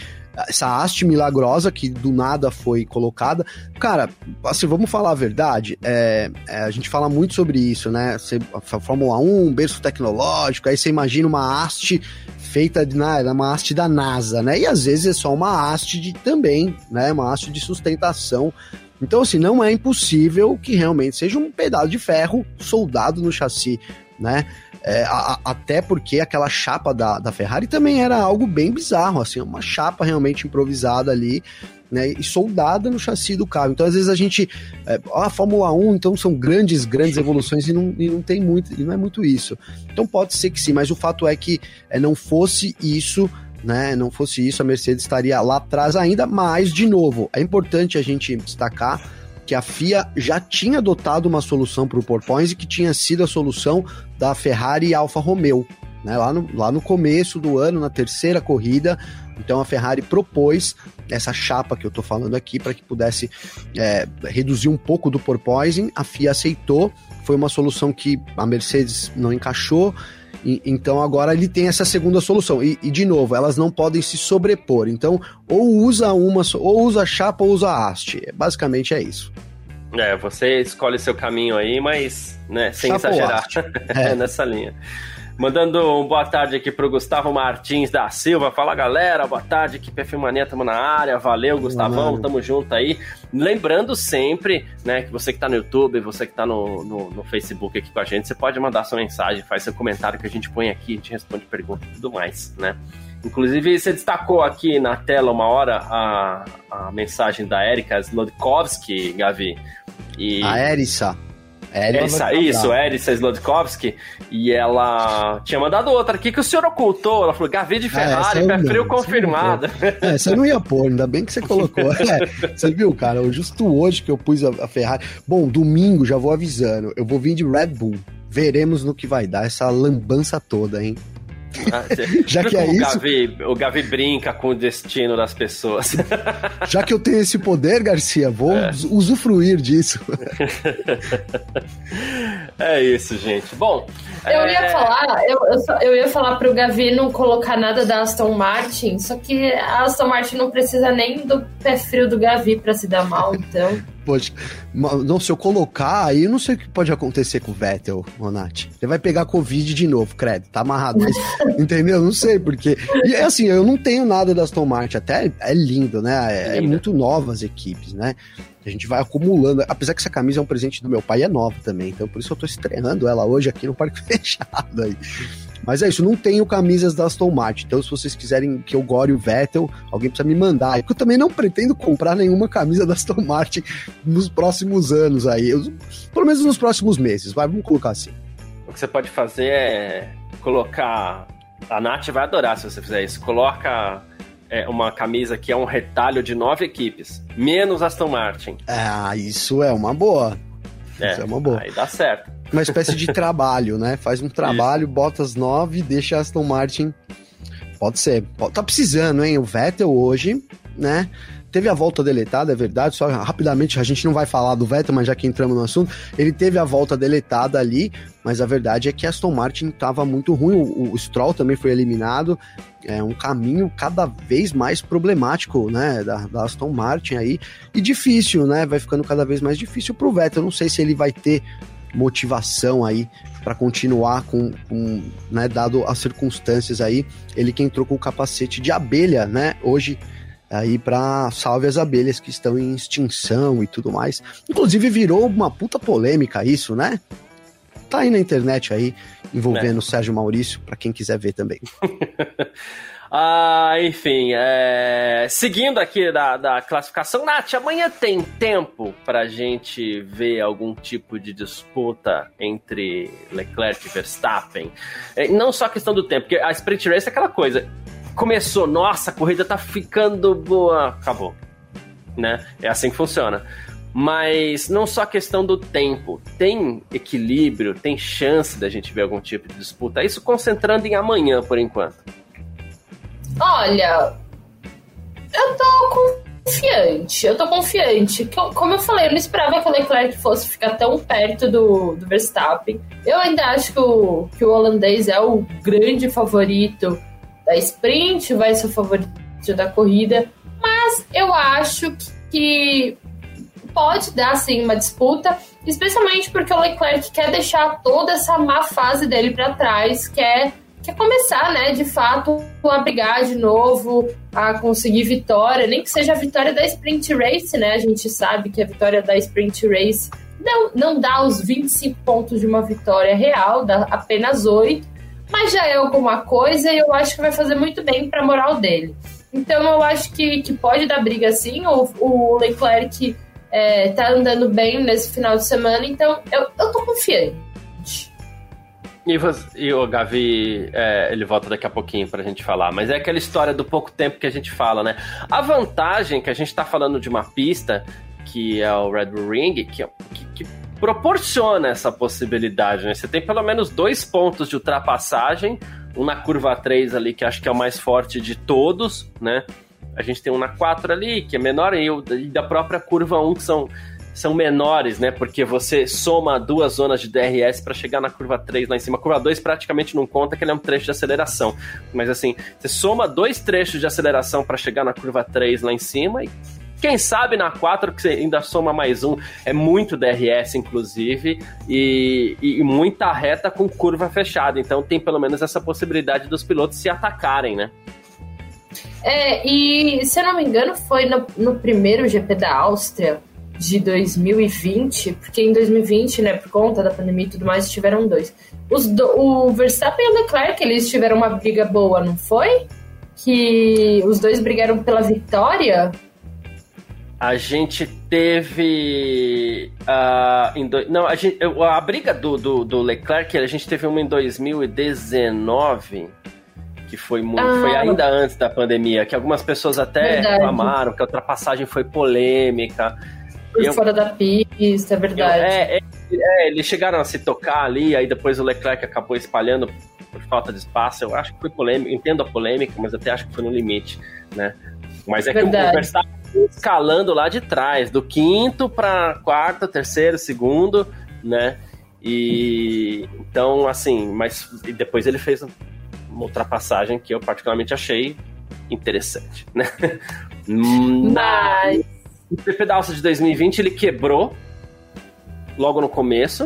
essa haste milagrosa que do nada foi colocada. Cara, assim, vamos falar a verdade, é, é, a gente fala muito sobre isso, né? Você, a Fórmula 1, berço tecnológico, aí você imagina uma haste feita de na, uma haste da NASA, né? E às vezes é só uma haste de também, né? Uma haste de sustentação. Então, assim, não é impossível que realmente seja um pedaço de ferro soldado no chassi, né? É, a, até porque aquela chapa da, da Ferrari também era algo bem bizarro, assim, uma chapa realmente improvisada ali, né, e soldada no chassi do carro. Então, às vezes a gente. É, a Fórmula 1, então, são grandes, grandes evoluções e não, e não tem muito, e não é muito isso. Então, pode ser que sim, mas o fato é que é, não fosse isso. Né, não fosse isso, a Mercedes estaria lá atrás ainda, mas, de novo, é importante a gente destacar que a FIA já tinha adotado uma solução para o porpoise e que tinha sido a solução da Ferrari e Alfa Romeo. Né, lá, no, lá no começo do ano, na terceira corrida, então a Ferrari propôs essa chapa que eu estou falando aqui para que pudesse é, reduzir um pouco do porpoising. A FIA aceitou, foi uma solução que a Mercedes não encaixou. E, então agora ele tem essa segunda solução. E, e, de novo, elas não podem se sobrepor. Então, ou usa uma, ou usa a chapa ou usa a haste. Basicamente é isso. É, você escolhe seu caminho aí, mas né, sem chapa exagerar é. nessa linha. Mandando um boa tarde aqui pro Gustavo Martins da Silva. Fala galera, boa tarde, equipe F Mania, tamo na área. Valeu, Gustavão, Mano. tamo junto aí. Lembrando sempre, né, que você que tá no YouTube, você que tá no, no, no, Facebook aqui com a gente, você pode mandar sua mensagem, faz seu comentário que a gente põe aqui, a gente responde perguntas e tudo mais, né? Inclusive, você destacou aqui na tela uma hora a, a mensagem da Erika Slodkowski, Gavi. E... A Erissa. Erissa, isso, Erissa Slodkowski. E ela tinha mandado outra aqui que o senhor ocultou. Ela falou: Gavi de ah, Ferrari, é, pé frio confirmado. É, você não ia pôr, ainda bem que você colocou. É, você viu, cara? Justo hoje que eu pus a, a Ferrari. Bom, domingo já vou avisando. Eu vou vir de Red Bull. Veremos no que vai dar essa lambança toda, hein? Já que é o isso. Gavi, o Gavi brinca com o destino das pessoas. Já que eu tenho esse poder, Garcia, vou é. usufruir disso. É isso, gente. Bom. Eu é... ia falar, eu, eu, só, eu ia falar pro Gavi não colocar nada da Aston Martin, só que a Aston Martin não precisa nem do pé frio do Gavi para se dar mal, então. Pode. Não, se eu colocar, aí eu não sei o que pode acontecer com o Vettel, Monati. Ele vai pegar Covid de novo, credo. Tá amarrado. Mas, entendeu? Não sei, porque. E assim, eu não tenho nada da Aston Martin. Até é lindo, né? É, é muito nova as equipes, né? A gente vai acumulando. Apesar que essa camisa é um presente do meu pai, é nova também. Então por isso eu tô estreando ela hoje aqui no Parque Fechado aí. Mas é isso, não tenho camisas da Aston Martin. Então, se vocês quiserem que eu gore o Vettel, alguém precisa me mandar. Eu também não pretendo comprar nenhuma camisa da Aston Martin nos próximos anos aí. Eu, pelo menos nos próximos meses. Vai, vamos colocar assim. O que você pode fazer é colocar. A Nath vai adorar se você fizer isso. Coloca é, uma camisa que é um retalho de nove equipes, menos Aston Martin. Ah, isso é uma boa. É, isso é uma boa. Aí dá certo uma espécie de trabalho, né? Faz um trabalho, Isso. bota as nove, deixa Aston Martin. Pode ser. Tá precisando, hein? O Vettel hoje, né? Teve a volta deletada, é verdade, só rapidamente, a gente não vai falar do Vettel, mas já que entramos no assunto, ele teve a volta deletada ali, mas a verdade é que Aston Martin estava muito ruim, o, o, Stroll também foi eliminado, é um caminho cada vez mais problemático, né, da, da Aston Martin aí, e difícil, né, vai ficando cada vez mais difícil pro Vettel, eu não sei se ele vai ter motivação aí para continuar com, com né, dado as circunstâncias aí, ele que entrou com o capacete de abelha, né, hoje aí para salve as abelhas que estão em extinção e tudo mais. Inclusive virou uma puta polêmica isso, né? Tá aí na internet aí envolvendo é. o Sérgio Maurício para quem quiser ver também. Ah, enfim, é... seguindo aqui da, da classificação, Nath, amanhã tem tempo pra gente ver algum tipo de disputa entre Leclerc e Verstappen? É, não só a questão do tempo, porque a sprint race é aquela coisa. Começou, nossa, a corrida tá ficando boa, acabou. Né? É assim que funciona. Mas não só a questão do tempo, tem equilíbrio, tem chance da gente ver algum tipo de disputa. Isso concentrando em amanhã, por enquanto. Olha, eu tô confiante. Eu tô confiante. Como eu falei, eu não esperava que o Leclerc fosse ficar tão perto do, do Verstappen. Eu ainda acho que o, que o holandês é o grande favorito da sprint, vai ser o favorito da corrida. Mas eu acho que pode dar sim uma disputa, especialmente porque o Leclerc quer deixar toda essa má fase dele para trás, quer quer começar, né, de fato, a brigar de novo, a conseguir vitória, nem que seja a vitória da sprint race, né? A gente sabe que a vitória da sprint race não, não dá os 25 pontos de uma vitória real, dá apenas 8, mas já é alguma coisa e eu acho que vai fazer muito bem para a moral dele. Então eu acho que, que pode dar briga sim. O, o Leclerc é, tá andando bem nesse final de semana, então eu, eu tô confiante. E, você, e o Gavi, é, ele volta daqui a pouquinho pra gente falar, mas é aquela história do pouco tempo que a gente fala, né? A vantagem que a gente tá falando de uma pista, que é o Red Bull Ring, que, que, que proporciona essa possibilidade, né? Você tem pelo menos dois pontos de ultrapassagem, um na curva 3 ali, que acho que é o mais forte de todos, né? A gente tem um na 4 ali, que é menor, e, o, e da própria curva 1, que são são menores, né? Porque você soma duas zonas de DRS para chegar na curva 3 lá em cima. A curva 2 praticamente não conta, que ele é um trecho de aceleração. Mas assim, você soma dois trechos de aceleração para chegar na curva 3 lá em cima e quem sabe na 4 que você ainda soma mais um. É muito DRS, inclusive, e, e, muita reta com curva fechada. Então tem pelo menos essa possibilidade dos pilotos se atacarem, né? É, e se eu não me engano, foi no, no primeiro GP da Áustria de 2020, porque em 2020, né, por conta da pandemia e tudo mais, tiveram dois. Os do, o Verstappen e o Leclerc, eles tiveram uma briga boa, não foi? Que os dois brigaram pela vitória? A gente teve. Uh, em do, não, a, gente, a briga do, do, do Leclerc, a gente teve uma em 2019 que foi muito, ah, foi ainda antes da pandemia, que algumas pessoas até verdade. reclamaram que a ultrapassagem foi polêmica. Por fora da pista, é verdade. É, é, é, eles chegaram a se tocar ali, aí depois o Leclerc acabou espalhando por falta de espaço. Eu acho que foi polêmico, entendo a polêmica, mas até acho que foi no limite, né? Mas é verdade. que o Verstappen escalando lá de trás, do quinto para quarto, terceiro, segundo, né? E então, assim, mas e depois ele fez uma ultrapassagem que eu particularmente achei interessante, né? Mas o GP da Alça de 2020 ele quebrou logo no começo.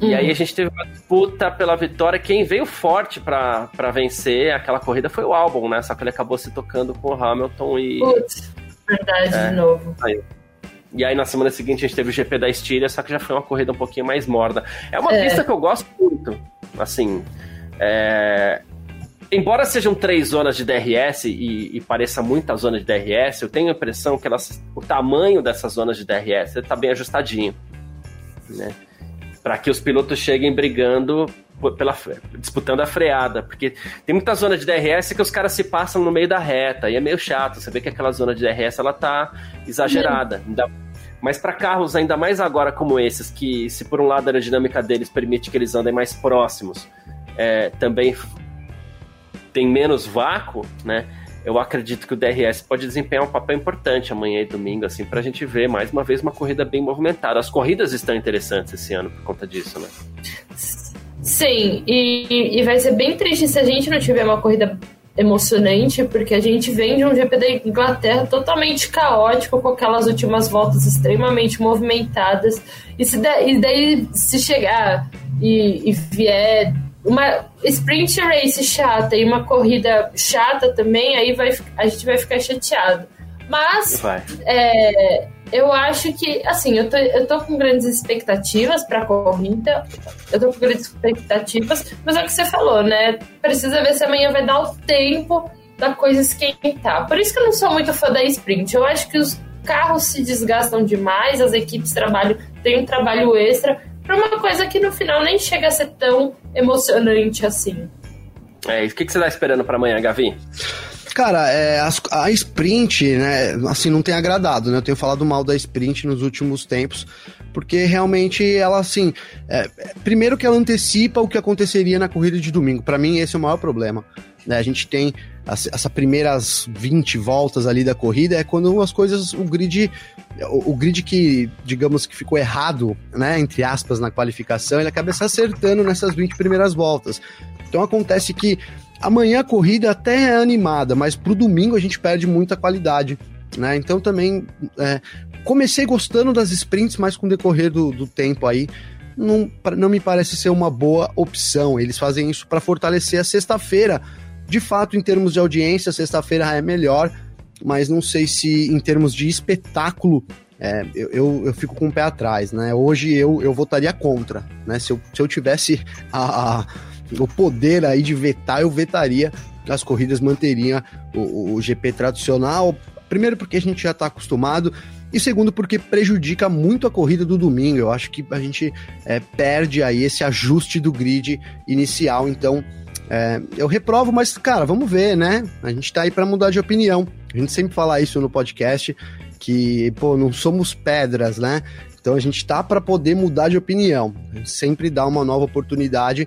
Uhum. E aí a gente teve uma disputa pela vitória. Quem veio forte para vencer aquela corrida foi o Albon, né? Só que ele acabou se tocando com o Hamilton e. Putz, verdade, é, de novo. Aí. E aí na semana seguinte a gente teve o GP da Estíria, só que já foi uma corrida um pouquinho mais morda. É uma é. pista que eu gosto muito. Assim. É, embora sejam três zonas de DRS e, e pareça muita zona de DRS, eu tenho a impressão que elas, o tamanho dessas zonas de DRS está bem ajustadinho, né? Para que os pilotos cheguem brigando pela disputando a freada, porque tem muita zona de DRS que os caras se passam no meio da reta e é meio chato. Você vê que aquela zona de DRS ela tá exagerada. Ainda, mas para carros ainda mais agora como esses, que se por um lado a aerodinâmica deles permite que eles andem mais próximos, é, também tem menos vácuo, né? Eu acredito que o DRS pode desempenhar um papel importante amanhã e domingo, assim, para a gente ver mais uma vez uma corrida bem movimentada. As corridas estão interessantes esse ano por conta disso, né? Sim, e, e vai ser bem triste se a gente não tiver uma corrida emocionante, porque a gente vem de um GP da Inglaterra totalmente caótico, com aquelas últimas voltas extremamente movimentadas. E, se da, e daí, se chegar e, e vier uma sprint race chata e uma corrida chata também, aí vai, a gente vai ficar chateado. Mas é, eu acho que, assim, eu tô, eu tô com grandes expectativas pra corrida. Eu tô com grandes expectativas, mas é o que você falou, né? Precisa ver se amanhã vai dar o tempo da coisa esquentar. Por isso que eu não sou muito fã da sprint. Eu acho que os carros se desgastam demais, as equipes trabalham, têm um trabalho extra para uma coisa que no final nem chega a ser tão emocionante assim. É, o que, que você tá esperando para amanhã, Gavi? Cara, é, a, a, sprint, né, assim, não tem agradado, né? Eu tenho falado mal da sprint nos últimos tempos, porque realmente ela, assim, é, primeiro que ela antecipa o que aconteceria na corrida de domingo. Para mim, esse é o maior problema. Né? A gente tem as, essa primeiras 20 voltas ali da corrida, é quando as coisas, o grid, o, o, grid que, digamos que ficou errado, né, entre aspas, na qualificação, ele acaba se acertando nessas 20 primeiras voltas. Então acontece que amanhã a corrida até é animada, mas pro domingo a gente perde muita qualidade. Né? Então também é, comecei gostando das sprints, mas com o decorrer do, do tempo aí não, não me parece ser uma boa opção. Eles fazem isso para fortalecer a sexta-feira. De fato, em termos de audiência, sexta-feira é melhor, mas não sei se em termos de espetáculo é, eu, eu, eu, fico com o pé atrás, né? Hoje eu, eu votaria contra, né? Se eu, se eu tivesse a, a o poder aí de vetar, eu vetaria as corridas manteriam o, o GP tradicional. Primeiro porque a gente já está acostumado e segundo porque prejudica muito a corrida do domingo. Eu acho que a gente é, perde aí esse ajuste do grid inicial. Então é, eu reprovo, mas cara, vamos ver, né? A gente está aí para mudar de opinião. A gente sempre fala isso no podcast que pô, não somos pedras, né? Então a gente está para poder mudar de opinião. A gente sempre dá uma nova oportunidade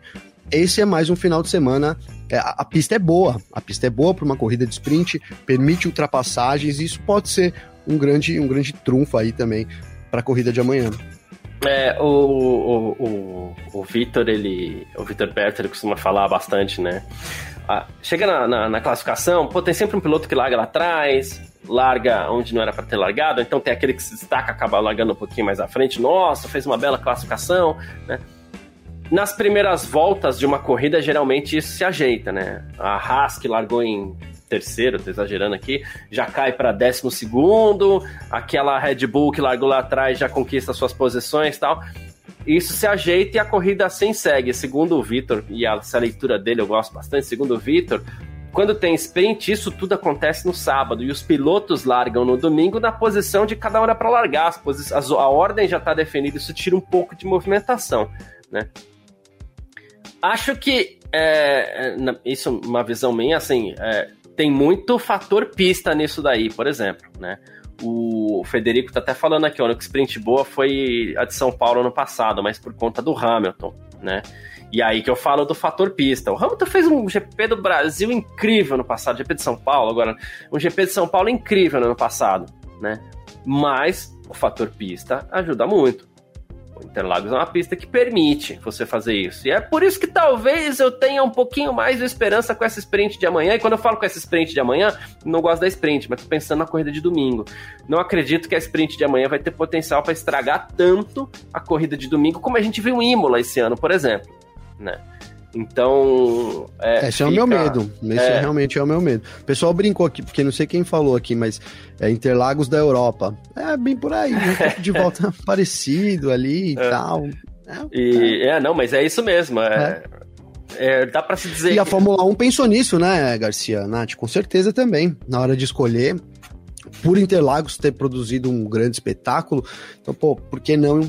esse é mais um final de semana. É, a, a pista é boa, a pista é boa para uma corrida de sprint, permite ultrapassagens, e isso pode ser um grande, um grande trunfo aí também para a corrida de amanhã. É, o, o, o, o Vitor, ele. O Vitor Berto, ele costuma falar bastante, né? Ah, chega na, na, na, classificação, pô, tem sempre um piloto que larga lá atrás, larga onde não era para ter largado, então tem aquele que se destaca, acaba largando um pouquinho mais à frente, nossa, fez uma bela classificação, né? Nas primeiras voltas de uma corrida, geralmente isso se ajeita, né? A Haas, que largou em terceiro, tô exagerando aqui, já cai para décimo segundo, aquela Red Bull que largou lá atrás já conquista suas posições e tal. Isso se ajeita e a corrida assim segue. Segundo o Vitor, e essa leitura dele eu gosto bastante, segundo o Vitor, quando tem sprint, isso tudo acontece no sábado e os pilotos largam no domingo na posição de cada hora para largar. As a ordem já está definida, isso tira um pouco de movimentação, né? Acho que é, é isso é uma visão minha, assim, é, tem muito fator pista nisso daí, por exemplo, né? O Federico tá até falando aqui, ó, que sprint boa foi a de São Paulo ano passado, mas por conta do Hamilton, né? E aí que eu falo do fator pista. O Hamilton fez um GP do Brasil incrível no passado, GP de São Paulo, agora um GP de São Paulo incrível no ano passado, né? Mas o fator pista ajuda muito. Interlagos é uma pista que permite você fazer isso. E é por isso que talvez eu tenha um pouquinho mais de esperança com essa sprint de amanhã. E quando eu falo com essa sprint de amanhã, não gosto da sprint, mas tô pensando na corrida de domingo. Não acredito que a sprint de amanhã vai ter potencial para estragar tanto a corrida de domingo como a gente viu em Imola esse ano, por exemplo, né? Então. É, Esse fica... é o meu medo. Esse é... realmente é o meu medo. O pessoal brincou aqui, porque não sei quem falou aqui, mas é Interlagos da Europa. É bem por aí, um de volta parecido ali e é. tal. É, e, é. é, não, mas é isso mesmo. É, é. é dá para se dizer. E a Fórmula 1 pensou nisso, né, Garcia? Nath, com certeza também. Na hora de escolher, por Interlagos ter produzido um grande espetáculo, então, pô, por que não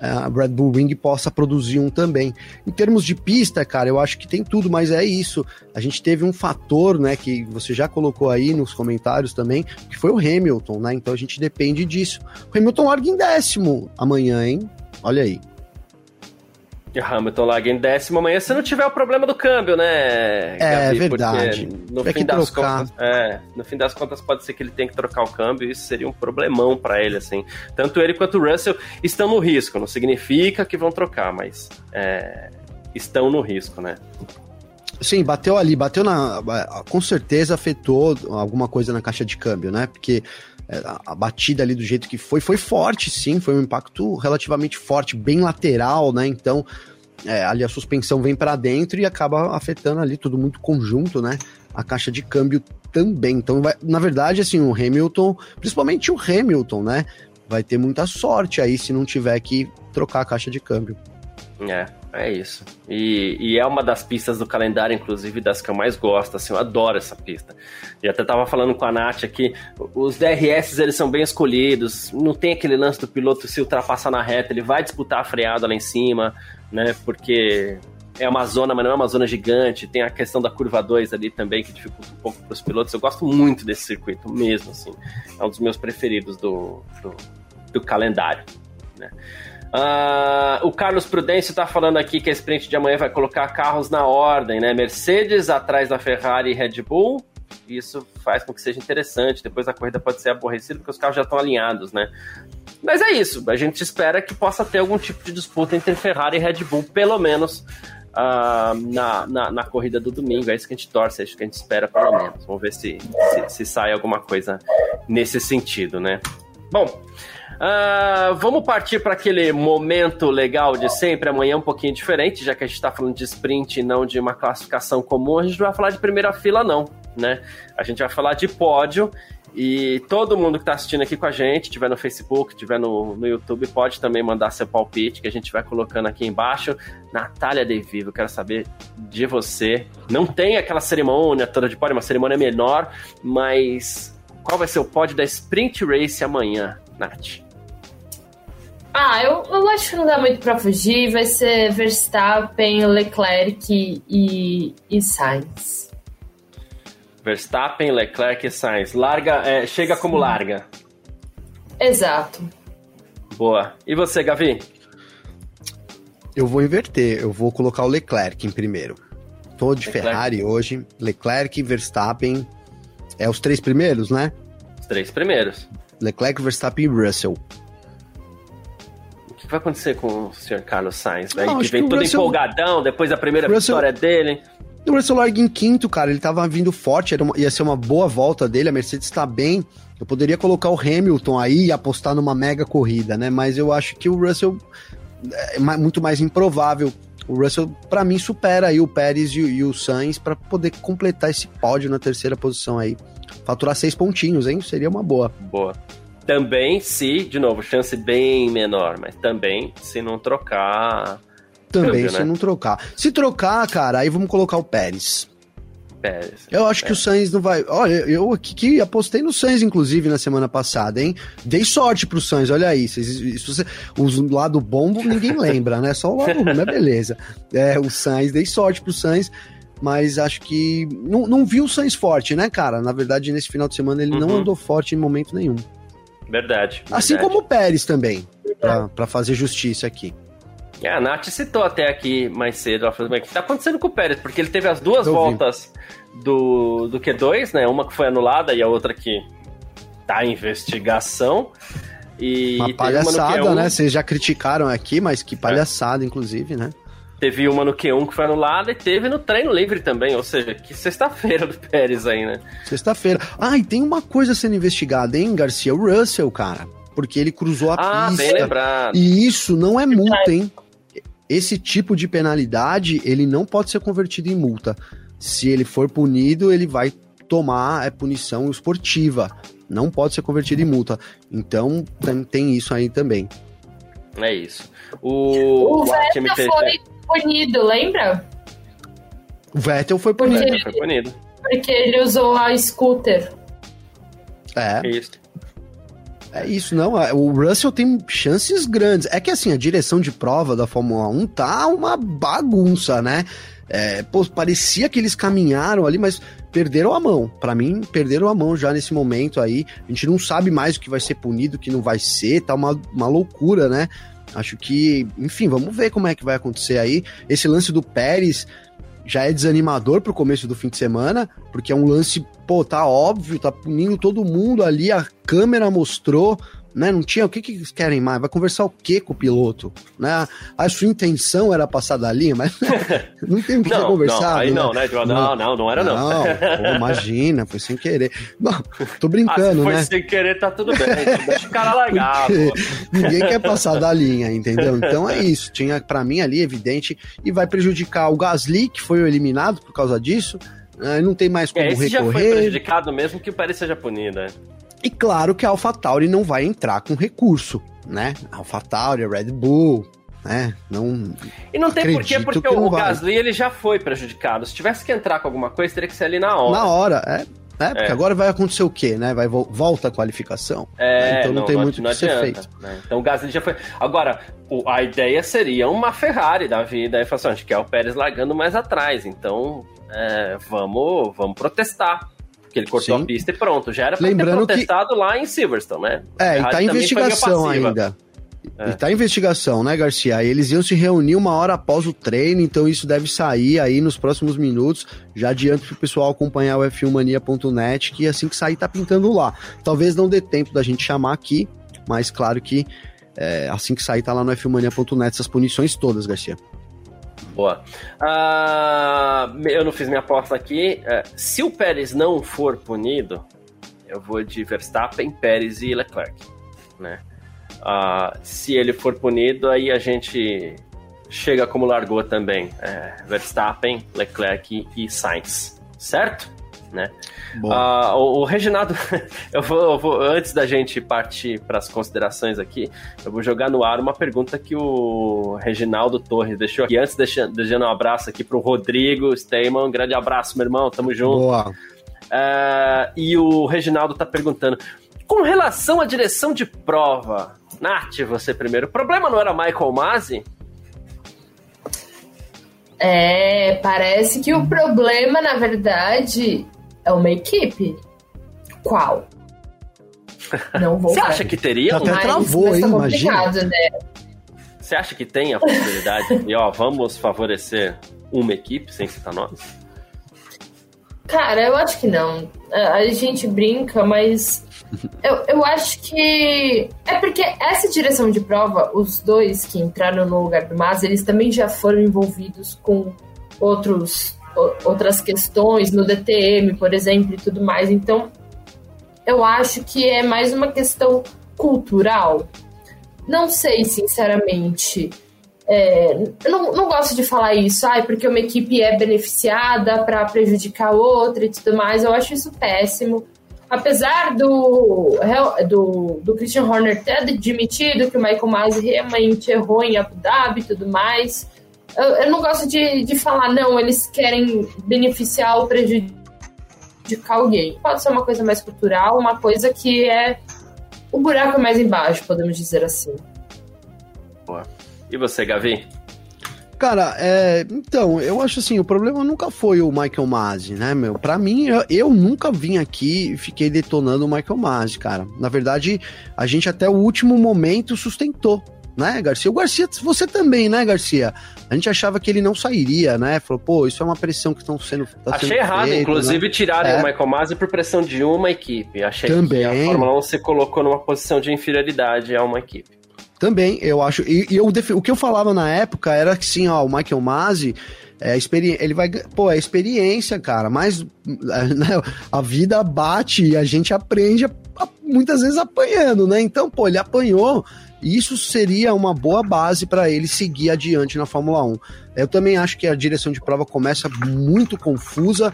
a Red Bull Ring possa produzir um também. Em termos de pista, cara, eu acho que tem tudo, mas é isso. A gente teve um fator, né, que você já colocou aí nos comentários também, que foi o Hamilton, né? Então a gente depende disso. O Hamilton larga em décimo amanhã, hein? Olha aí. Hamilton larga em décimo amanhã se não tiver o problema do câmbio, né? É Gabi? verdade. no fim das contas, é, no fim das contas pode ser que ele tenha que trocar o câmbio e isso seria um problemão para ele, assim. Tanto ele quanto o Russell estão no risco. Não significa que vão trocar, mas é, estão no risco, né? Sim, bateu ali, bateu na. Com certeza afetou alguma coisa na caixa de câmbio, né? Porque é, a batida ali do jeito que foi, foi forte, sim, foi um impacto relativamente forte, bem lateral, né? Então, é, ali a suspensão vem para dentro e acaba afetando ali tudo muito conjunto, né? A caixa de câmbio também. Então, vai, na verdade, assim, o Hamilton, principalmente o Hamilton, né? Vai ter muita sorte aí se não tiver que trocar a caixa de câmbio. É, É isso. E, e, é uma das pistas do calendário, inclusive, das que eu mais gosto. Assim, eu adoro essa pista. E até tava falando com a Nath aqui, os DRS eles são bem escolhidos. Não tem aquele lance do piloto se ultrapassar na reta, ele vai disputar a freada lá em cima, né? Porque é uma zona, mas não é uma zona gigante. Tem a questão da curva 2 ali também, que dificulta um pouco para os pilotos. Eu gosto muito desse circuito mesmo, assim. É um dos meus preferidos do, do, do calendário, né? Uh, o Carlos Prudêncio está falando aqui que a sprint de amanhã vai colocar carros na ordem, né? Mercedes atrás da Ferrari e Red Bull. Isso faz com que seja interessante. Depois a corrida pode ser aborrecida porque os carros já estão alinhados, né? Mas é isso. A gente espera que possa ter algum tipo de disputa entre Ferrari e Red Bull, pelo menos uh, na, na, na, corrida do domingo. É isso que a gente torce, é isso que a gente espera, pelo menos. Vamos ver se, se, se sai alguma coisa nesse sentido, né? Bom. Uh, vamos partir para aquele momento legal de sempre. Amanhã é um pouquinho diferente, já que a gente está falando de sprint e não de uma classificação comum. A gente não vai falar de primeira fila, não, né? A gente vai falar de pódio. E todo mundo que está assistindo aqui com a gente, tiver no Facebook, tiver no, no YouTube, pode também mandar seu palpite, que a gente vai colocando aqui embaixo. Natália De Vivo, quero saber de você. Não tem aquela cerimônia toda de pódio, uma cerimônia menor, mas qual vai ser o pódio da Sprint Race amanhã, Nath? Ah, eu, eu acho que não dá muito pra fugir. Vai ser Verstappen, Leclerc e, e Sainz. Verstappen, Leclerc e Sainz. Larga, é, chega como larga. Exato. Boa. E você, Gavi? Eu vou inverter. Eu vou colocar o Leclerc em primeiro. Tô de Leclerc. Ferrari hoje. Leclerc, Verstappen. É os três primeiros, né? Os três primeiros. Leclerc, Verstappen e Russell que vai acontecer com o Sr. Carlos Sainz, velho? Que vem que todo Russell... empolgadão depois da primeira Russell... vitória dele. O Russell larga em quinto, cara. Ele tava vindo forte, uma... ia ser uma boa volta dele. A Mercedes tá bem. Eu poderia colocar o Hamilton aí e apostar numa mega corrida, né? Mas eu acho que o Russell é muito mais improvável. O Russell, para mim, supera aí o Pérez e, e o Sainz para poder completar esse pódio na terceira posição aí. Faturar seis pontinhos, hein? Seria uma boa. Boa. Também se, de novo, chance bem menor, mas também se não trocar. Também câmbio, se né? não trocar. Se trocar, cara, aí vamos colocar o Pérez. Pérez. Eu acho Pérez. que o Sainz não vai. Olha, eu aqui que apostei no Sainz, inclusive, na semana passada, hein? Dei sorte pro Sainz, olha aí. Isso, você, o lado bom ninguém lembra, né? Só o lado ruim, mas beleza. É, o Sainz, dei sorte pro Sainz mas acho que não, não viu o Sainz forte, né, cara? Na verdade, nesse final de semana ele uhum. não andou forte em momento nenhum. Verdade. Assim verdade. como o Pérez também, para fazer justiça aqui. É, a Nath citou até aqui mais cedo, ela falou, o que tá acontecendo com o Pérez? Porque ele teve as duas voltas do, do Q2, né? Uma que foi anulada e a outra que tá em investigação. E uma palhaçada, uma né? Vocês já criticaram aqui, mas que palhaçada, é. inclusive, né? Teve uma no Q1 que foi anulada e teve no treino livre também, ou seja, que sexta-feira do Pérez aí, né? Sexta-feira. Ah, e tem uma coisa sendo investigada, hein, Garcia? O Russell, cara. Porque ele cruzou a ah, pista. Ah, bem lembrado. E isso não é multa, hein? Esse tipo de penalidade, ele não pode ser convertido em multa. Se ele for punido, ele vai tomar é, punição esportiva. Não pode ser convertido em multa. Então, tem, tem isso aí também. É isso. O, o Vettel foi punido, lembra? O Vettel foi punido. Porque, foi punido. Porque ele usou a scooter. É. é. Isso. É isso, não. O Russell tem chances grandes. É que assim, a direção de prova da Fórmula 1 tá uma bagunça, né? É, pô, parecia que eles caminharam ali, mas perderam a mão. Para mim, perderam a mão já nesse momento aí. A gente não sabe mais o que vai ser punido, o que não vai ser, tá uma, uma loucura, né? Acho que, enfim, vamos ver como é que vai acontecer aí. Esse lance do Pérez já é desanimador pro começo do fim de semana, porque é um lance, pô, tá óbvio, tá punindo todo mundo ali, a câmera mostrou, né? Não tinha, o que que eles querem mais? Vai conversar o que com o piloto, né? A sua intenção era passar da linha, mas não tem o que não, conversar. Não, aí né? não, né, João? Não, não, não era não. Não, pô, imagina, foi sem querer. Não, tô brincando, ah, se foi né? sem querer, tá tudo bem. Deixa o cara largar, Ninguém quer passar da linha, entendeu? Então é isso. Tinha, para mim, ali, evidente, e vai prejudicar o Gasly, que foi eliminado por causa disso. Né? Não tem mais como é, esse recorrer. já foi prejudicado mesmo que o Pérez seja punido, né? E claro que a AlphaTauri não vai entrar com recurso, né? AlphaTauri, Red Bull, né? Não. E não tem porquê, porque o, Gasly ele já foi prejudicado. Se tivesse que entrar com alguma coisa, teria que ser ali na hora. Na hora, é. É, porque é. agora vai acontecer o quê, né? Vai volta a qualificação. É, né? então não, não tem não, muito o que ser feito. Né? Então o Gasly já foi. Agora, o, a ideia seria uma Ferrari da vida. Aí falou assim, a gente quer o Pérez largando mais atrás. Então, é, vamos, vamos protestar. Porque ele cortou Sim. a pista e pronto. Já era pra Lembrando ter protestado que... lá em Silverstone, né? É, e tá em investigação ainda. É. E tá em investigação, né, Garcia? Aí eles iam se reunir uma hora após o treino, então isso deve sair aí nos próximos minutos. Já adianto pro pessoal acompanhar o f1mania.net, que assim que sair tá pintando lá. Talvez não dê tempo da gente chamar aqui, mas claro que é, assim que sair tá lá no f1mania.net essas punições todas, Garcia. Boa. Uh, eu não fiz minha aposta aqui. Uh, se o Pérez não for punido, eu vou de Verstappen, Pérez e Leclerc, né? Uh, se ele for punido, aí a gente chega como largou também. É, Verstappen, Leclerc e Sainz. Certo? Né? Uh, o, o, Reginaldo, eu vou, eu vou, antes da gente partir para as considerações aqui, eu vou jogar no ar uma pergunta que o Reginaldo Torres deixou aqui. Antes, deixando, deixando um abraço aqui para o Rodrigo Steyman. Um grande abraço, meu irmão, tamo junto. Boa. Uh, e o Reginaldo tá perguntando: com relação à direção de prova, Nath, você primeiro. O problema não era Michael Masi? É, parece que o problema, na verdade, é uma equipe. Qual? Não vou Você acha que teria? Até mas, travou, hein? Tá imagina. Né? Você acha que tem a possibilidade? e ó, vamos favorecer uma equipe sem citar nomes? Cara, eu acho que não. A gente brinca, mas eu, eu acho que. É porque essa direção de prova, os dois que entraram no lugar do Mas, eles também já foram envolvidos com outros, outras questões, no DTM, por exemplo, e tudo mais. Então, eu acho que é mais uma questão cultural. Não sei, sinceramente. É, não, não, gosto de falar isso, ai, porque uma equipe é beneficiada para prejudicar outra e tudo mais. Eu acho isso péssimo apesar do, do, do Christian Horner ter admitido que o Michael Masi realmente errou em Abu Dhabi e tudo mais, eu, eu, não gosto de, de falar, não, eles querem beneficiar ou prejudicar alguém. Pode ser uma coisa mais cultural, uma coisa que é o buraco mais embaixo, podemos dizer assim. Boa. E você, Gavi? Cara, é, então, eu acho assim, o problema nunca foi o Michael Masi, né, meu? Pra mim, eu, eu, nunca vim aqui e fiquei detonando o Michael Masi, cara. Na verdade, a gente até o último momento sustentou, né, Garcia? O Garcia, você também, né, Garcia? A gente achava que ele não sairia, né? Falou, pô, isso é uma pressão que estão sendo. Tá Achei sendo errado, feito, inclusive, né? tirarem é. o Michael Masi por pressão de uma equipe. Achei também. que a Fórmula 1 se colocou numa posição de inferioridade a uma equipe. Também, eu acho. E, e eu, o que eu falava na época era que sim, ó, o Michael Masi. É, ele vai. Pô, é experiência, cara. Mas né, a vida bate e a gente aprende a, a, muitas vezes apanhando, né? Então, pô, ele apanhou. E isso seria uma boa base para ele seguir adiante na Fórmula 1. Eu também acho que a direção de prova começa muito confusa.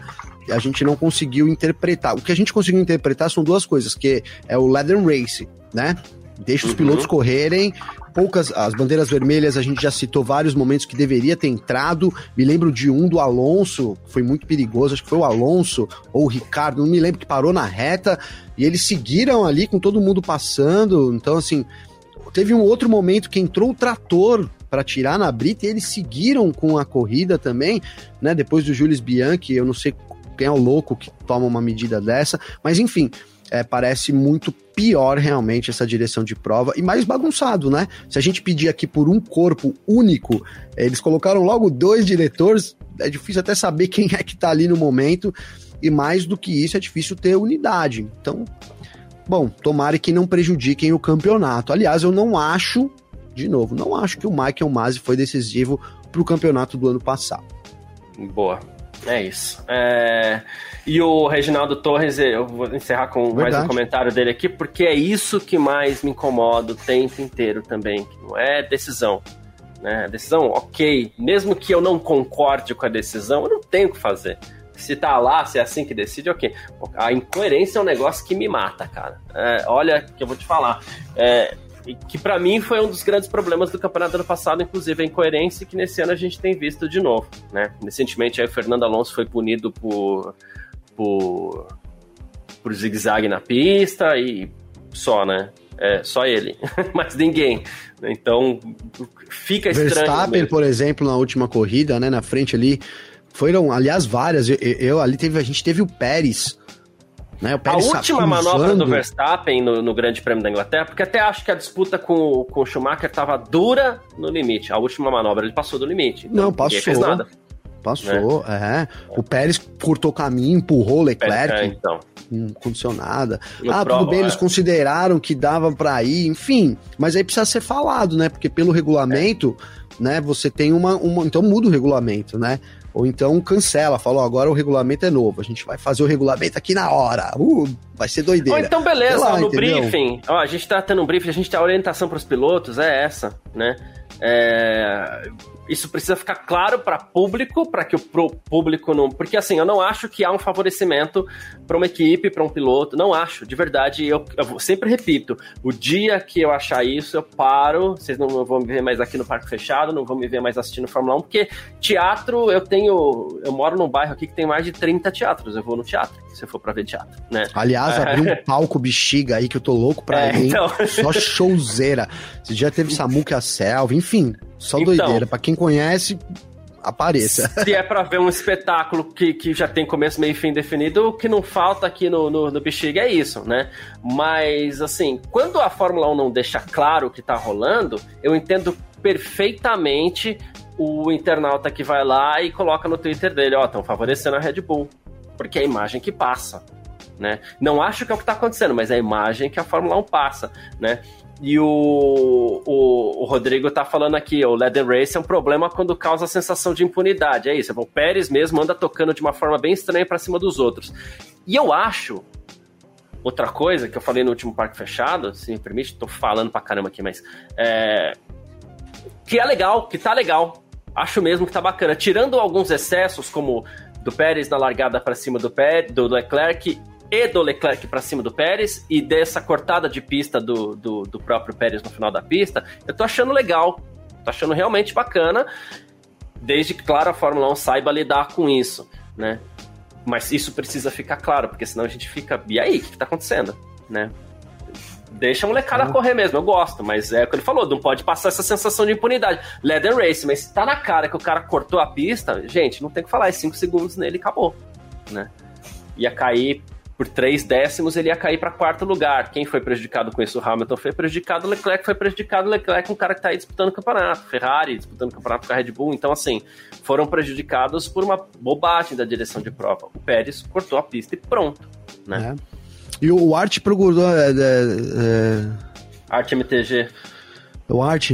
A gente não conseguiu interpretar. O que a gente conseguiu interpretar são duas coisas, que é o Leather Race, né? Deixa os uhum. pilotos correrem. Poucas, as bandeiras vermelhas, a gente já citou vários momentos que deveria ter entrado. Me lembro de um do Alonso, foi muito perigoso, acho que foi o Alonso ou o Ricardo, não me lembro, que parou na reta e eles seguiram ali com todo mundo passando. Então, assim, teve um outro momento que entrou o trator para tirar na brita e eles seguiram com a corrida também, né? Depois do Jules Bianchi, eu não sei quem é o louco que toma uma medida dessa, mas enfim é, parece muito pior realmente essa direção de prova e mais bagunçado, né? Se a gente pedir aqui por um corpo único, eles colocaram logo dois diretores, é difícil até saber quem é que tá ali no momento, e mais do que isso, é difícil ter unidade. Então, bom, tomara que não prejudiquem o campeonato. Aliás, eu não acho, de novo, não acho que o Michael Masi foi decisivo para o campeonato do ano passado. Boa. É isso. É... E o Reginaldo Torres, eu vou encerrar com Verdade. mais um comentário dele aqui, porque é isso que mais me incomoda o tempo inteiro também, que não é decisão. Né? Decisão, ok. Mesmo que eu não concorde com a decisão, eu não tenho o que fazer. Se tá lá, se é assim que decide, ok. A incoerência é um negócio que me mata, cara. É, olha, que eu vou te falar. É, que para mim foi um dos grandes problemas do campeonato do ano passado, inclusive a incoerência que nesse ano a gente tem visto de novo, né? Recentemente aí o Fernando Alonso foi punido por por por zigue-zague na pista e só, né? É, só ele, mas ninguém. Então fica estranho. Verstappen, mesmo. por exemplo, na última corrida, né, na frente ali, foram, aliás, várias. Eu, eu, ali teve, a gente teve o Pérez. Né, o Pérez a última manobra do Verstappen no, no, Grande Prêmio da Inglaterra, porque até acho que a disputa com, com o Schumacher estava dura no limite. A última manobra ele passou do limite. Então Não, passou. Fez nada. Passou, né? é. O Pérez cortou caminho, empurrou o Leclerc. É, então. Não aconteceu nada. No ah, prova, tudo bem, é. eles consideraram que dava para ir, enfim. Mas aí precisa ser falado, né? Porque pelo regulamento, né, você tem uma, uma. Então muda o regulamento, né? Ou então cancela, fala, ó, agora o regulamento é novo, a gente vai fazer o regulamento aqui na hora. Uh, vai ser doideira. Ou então beleza, lá, no entendeu? briefing, ó, a gente tá tendo um briefing, a gente a orientação para os pilotos, é essa, né? É, isso precisa ficar claro para público, para que o público não. Porque assim, eu não acho que há um favorecimento para uma equipe, para um piloto. Não acho, de verdade. Eu, eu, sempre repito: o dia que eu achar isso, eu paro. Vocês não vão me ver mais aqui no Parque Fechado, não vão me ver mais assistindo Fórmula 1, porque teatro, eu tenho. Eu moro num bairro aqui que tem mais de 30 teatros. Eu vou no teatro, se for para ver teatro, né? Aliás, abri um palco bexiga aí que eu tô louco pra é, ir. Então... Só showzeira. Você já teve Samuca Selva, enfim. Só então, doideira. Pra quem conhece, apareça. Se é pra ver um espetáculo que, que já tem começo, meio e fim definido, o que não falta aqui no, no, no Bexiga é isso, né? Mas, assim, quando a Fórmula 1 não deixa claro o que tá rolando, eu entendo perfeitamente o internauta que vai lá e coloca no Twitter dele, ó, oh, estão favorecendo a Red Bull. Porque é a imagem que passa. Né? Não acho que é o que está acontecendo, mas é a imagem que a Fórmula 1 passa, né? E o, o, o, Rodrigo tá falando aqui, o Leather Race é um problema quando causa a sensação de impunidade. É isso, o Pérez mesmo anda tocando de uma forma bem estranha para cima dos outros. E eu acho, outra coisa que eu falei no último parque fechado, se me permite, tô falando pra caramba aqui, mas. É, que é legal, que tá legal. Acho mesmo que tá bacana. Tirando alguns excessos, como do Pérez na largada para cima do, Pé, do Leclerc e do Leclerc para cima do Pérez e dessa cortada de pista do, do, do, próprio Pérez no final da pista, eu tô achando legal, tô achando realmente bacana, desde que, claro, a Fórmula 1 saiba lidar com isso, né? Mas isso precisa ficar claro, porque senão a gente fica, e aí, o que, que tá acontecendo, né? Deixa a molecada uhum. correr mesmo, eu gosto, mas é o que ele falou, não pode passar essa sensação de impunidade. Leather Race, mas se tá na cara que o cara cortou a pista, gente, não tem que falar, é 5 segundos nele e acabou, né? Ia cair por três décimos, ele ia cair para quarto lugar. Quem foi prejudicado com isso? O Hamilton foi prejudicado, o Leclerc foi prejudicado, o Leclerc é um cara que está aí disputando o campeonato, Ferrari disputando o campeonato com a Red Bull. Então, assim, foram prejudicados por uma bobagem da direção de prova. O Pérez cortou a pista e pronto, né? É. E o Art procurou... É, é, é... Art MTG. O Art,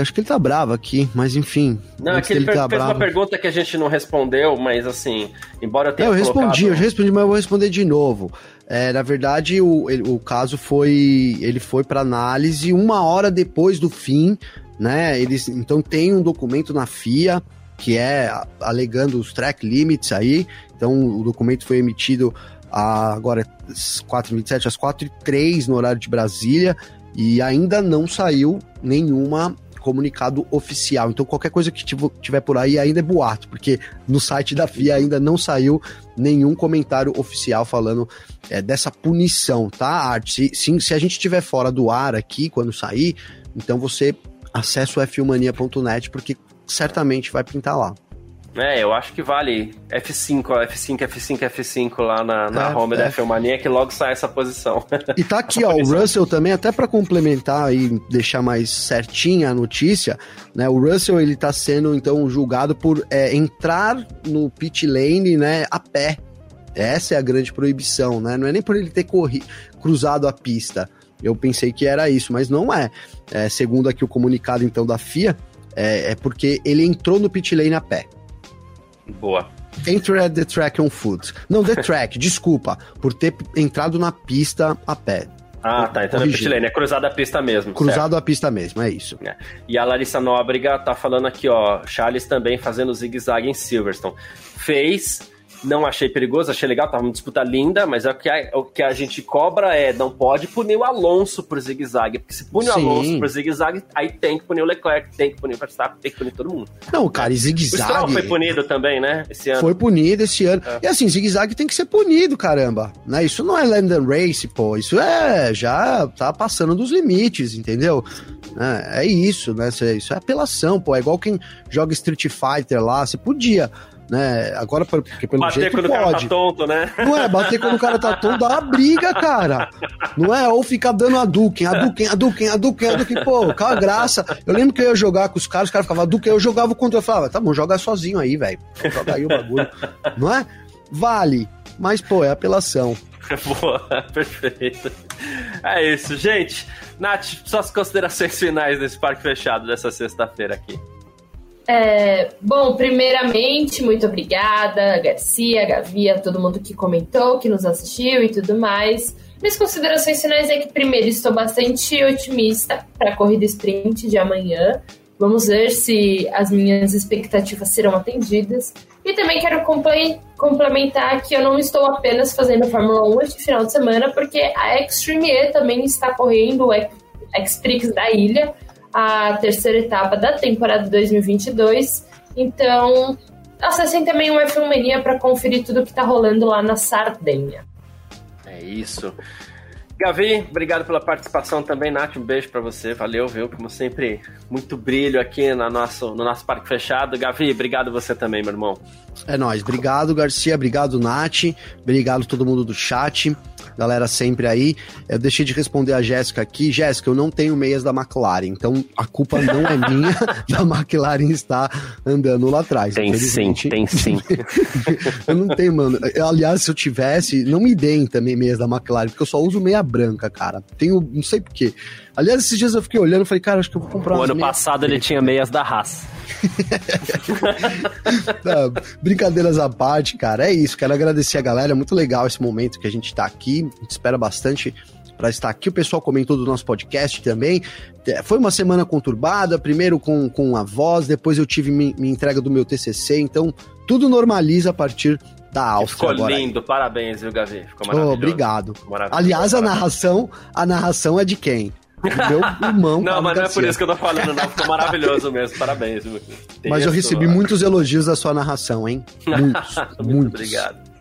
acho que ele tá bravo aqui, mas enfim. Não, é que ele tá fez bravo. uma pergunta que a gente não respondeu, mas assim, embora eu tenha. eu respondi, colocado... eu já respondi, mas eu vou responder de novo. É, na verdade, o, ele, o caso foi. Ele foi para análise uma hora depois do fim, né? Eles então tem um documento na FIA que é alegando os track limits aí. Então o documento foi emitido a, agora às 4h27, às 4h03 no horário de Brasília. E ainda não saiu nenhuma comunicado oficial. Então qualquer coisa que tiver por aí ainda é boato, porque no site da FIA ainda não saiu nenhum comentário oficial falando é, dessa punição, tá, Art? Se, se, se, a gente estiver fora do ar aqui quando sair, então você acessa o f1mania.net porque certamente vai pintar lá. É, eu acho que vale F5, ó, F5, F5, F5 lá na, na é, home é. da F1 que logo sai essa posição. E tá aqui, ó, o Russell também, até para complementar e deixar mais certinha a notícia, né? O Russell, ele tá sendo, então, julgado por é, entrar no pit lane, né, a pé. Essa é a grande proibição, né? Não é nem por ele ter corrido, cruzado a pista. Eu pensei que era isso, mas não é. é segundo aqui o comunicado, então, da FIA, é, é porque ele entrou no pit lane a pé. Boa. Enter at the track on foot. Não, the track, desculpa, por ter entrado na pista a pé. Ah, tá. Então Corrigir. é pit é cruzado a pista mesmo. Cruzado certo? a pista mesmo, é isso. É. E a Larissa Nóbrega tá falando aqui, ó. Charles também fazendo zigue-zague em Silverstone. Fez, não achei perigoso, achei legal, tava uma disputa linda, mas é o que a, o que a gente cobra é, não pode punir o Alonso por zigue-zague, porque se pune o Alonso por zigue-zague, aí tem que punir o Leclerc, tem que punir o Verstappen, tem que punir todo mundo. Não, cara, e zigue-zague... O foi punido também, né, esse ano. Foi punido esse ano. É. E assim, zigue-zague tem que ser punido, caramba, né, isso não é London Race, pô, isso é, já tá passando dos limites, entendeu? É, é isso, né, isso é apelação, pô, é igual quem joga Street Fighter lá, você podia né? Agora, porque pelo bater jeito quando pode. o cara tá tonto, né? Não é, bater quando o cara tá tonto dá uma briga, cara. Não é? Ou ficar dando a Duken, a Duken, a Duken, a Duken, a Duken. Pô, a graça. Eu lembro que eu ia jogar com os caras, os caras ficavam Duken, eu jogava contra, eu falava, tá bom, joga sozinho aí, velho. Joga aí o bagulho. Não é? Vale. Mas, pô, é apelação. Boa, perfeito. É isso, gente. Nath, suas considerações finais desse parque fechado dessa sexta-feira aqui. É, bom, primeiramente, muito obrigada, Garcia, Gavia, todo mundo que comentou, que nos assistiu e tudo mais. Minhas considerações finais é que, primeiro, estou bastante otimista para a corrida sprint de amanhã. Vamos ver se as minhas expectativas serão atendidas. E também quero complementar que eu não estou apenas fazendo Fórmula 1 este final de semana, porque a Extreme E também está correndo o X-Prix da ilha a terceira etapa da temporada 2022. Então, acessem também o F1 Mania para conferir tudo que está rolando lá na Sardenha. É isso. Gavi, obrigado pela participação também, Nath. Um beijo para você. Valeu, viu? Como sempre, muito brilho aqui no nosso, no nosso parque fechado. Gavi, obrigado você também, meu irmão. É nóis. Obrigado, Garcia. Obrigado, Nath. Obrigado todo mundo do chat galera sempre aí. Eu deixei de responder a Jéssica aqui. Jéssica, eu não tenho meias da McLaren, então a culpa não é minha da McLaren estar andando lá atrás. Tem sim, tem sim. eu não tenho, mano. Aliás, se eu tivesse, não me deem também meias da McLaren, porque eu só uso meia branca, cara. Tenho, não sei porquê. Aliás, esses dias eu fiquei olhando e falei, cara, acho que eu vou comprar O ano passado ele tinha meias da raça. Não, brincadeiras à parte, cara, é isso. Quero agradecer a galera. É muito legal esse momento que a gente tá aqui. A gente espera bastante para estar aqui. O pessoal comentou do nosso podcast também. É, foi uma semana conturbada, primeiro com, com a voz, depois eu tive minha, minha entrega do meu TCC, então tudo normaliza a partir da Áustria. Ficou lindo, aí. parabéns, viu, Gavi? Ficou maravilhoso. Oh, obrigado. Maravilhoso, Aliás, a narração, a narração é de quem? Meu irmão. não, mas não é por isso que eu tô falando, não. Ficou maravilhoso mesmo. Parabéns. Mas eu recebi muitos elogios da sua narração, hein? Muitos. Muito muitos. obrigado.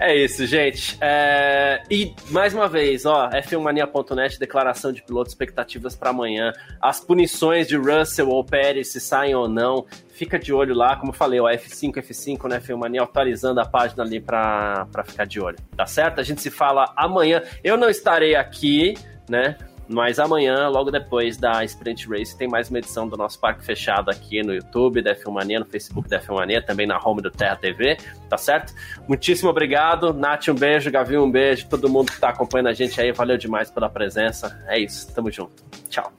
É isso, gente. É... E mais uma vez, ó, F1mania.net, declaração de piloto, expectativas para amanhã. As punições de Russell ou Pérez, se saem ou não. Fica de olho lá, como eu falei, ó, F5, F5, né, F1 Mania, atualizando a página ali para ficar de olho. Tá certo? A gente se fala amanhã. Eu não estarei aqui, né? Mas amanhã, logo depois da Sprint Race, tem mais uma edição do nosso Parque Fechado aqui no YouTube da F1 no Facebook da F1 também na home do Terra TV, tá certo? Muitíssimo obrigado. Nath, um beijo. Gavi, um beijo. Todo mundo que tá acompanhando a gente aí, valeu demais pela presença. É isso, tamo junto. Tchau.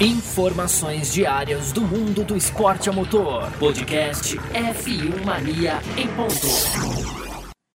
Informações diárias do mundo do esporte a motor. Podcast F1 Mania em ponto.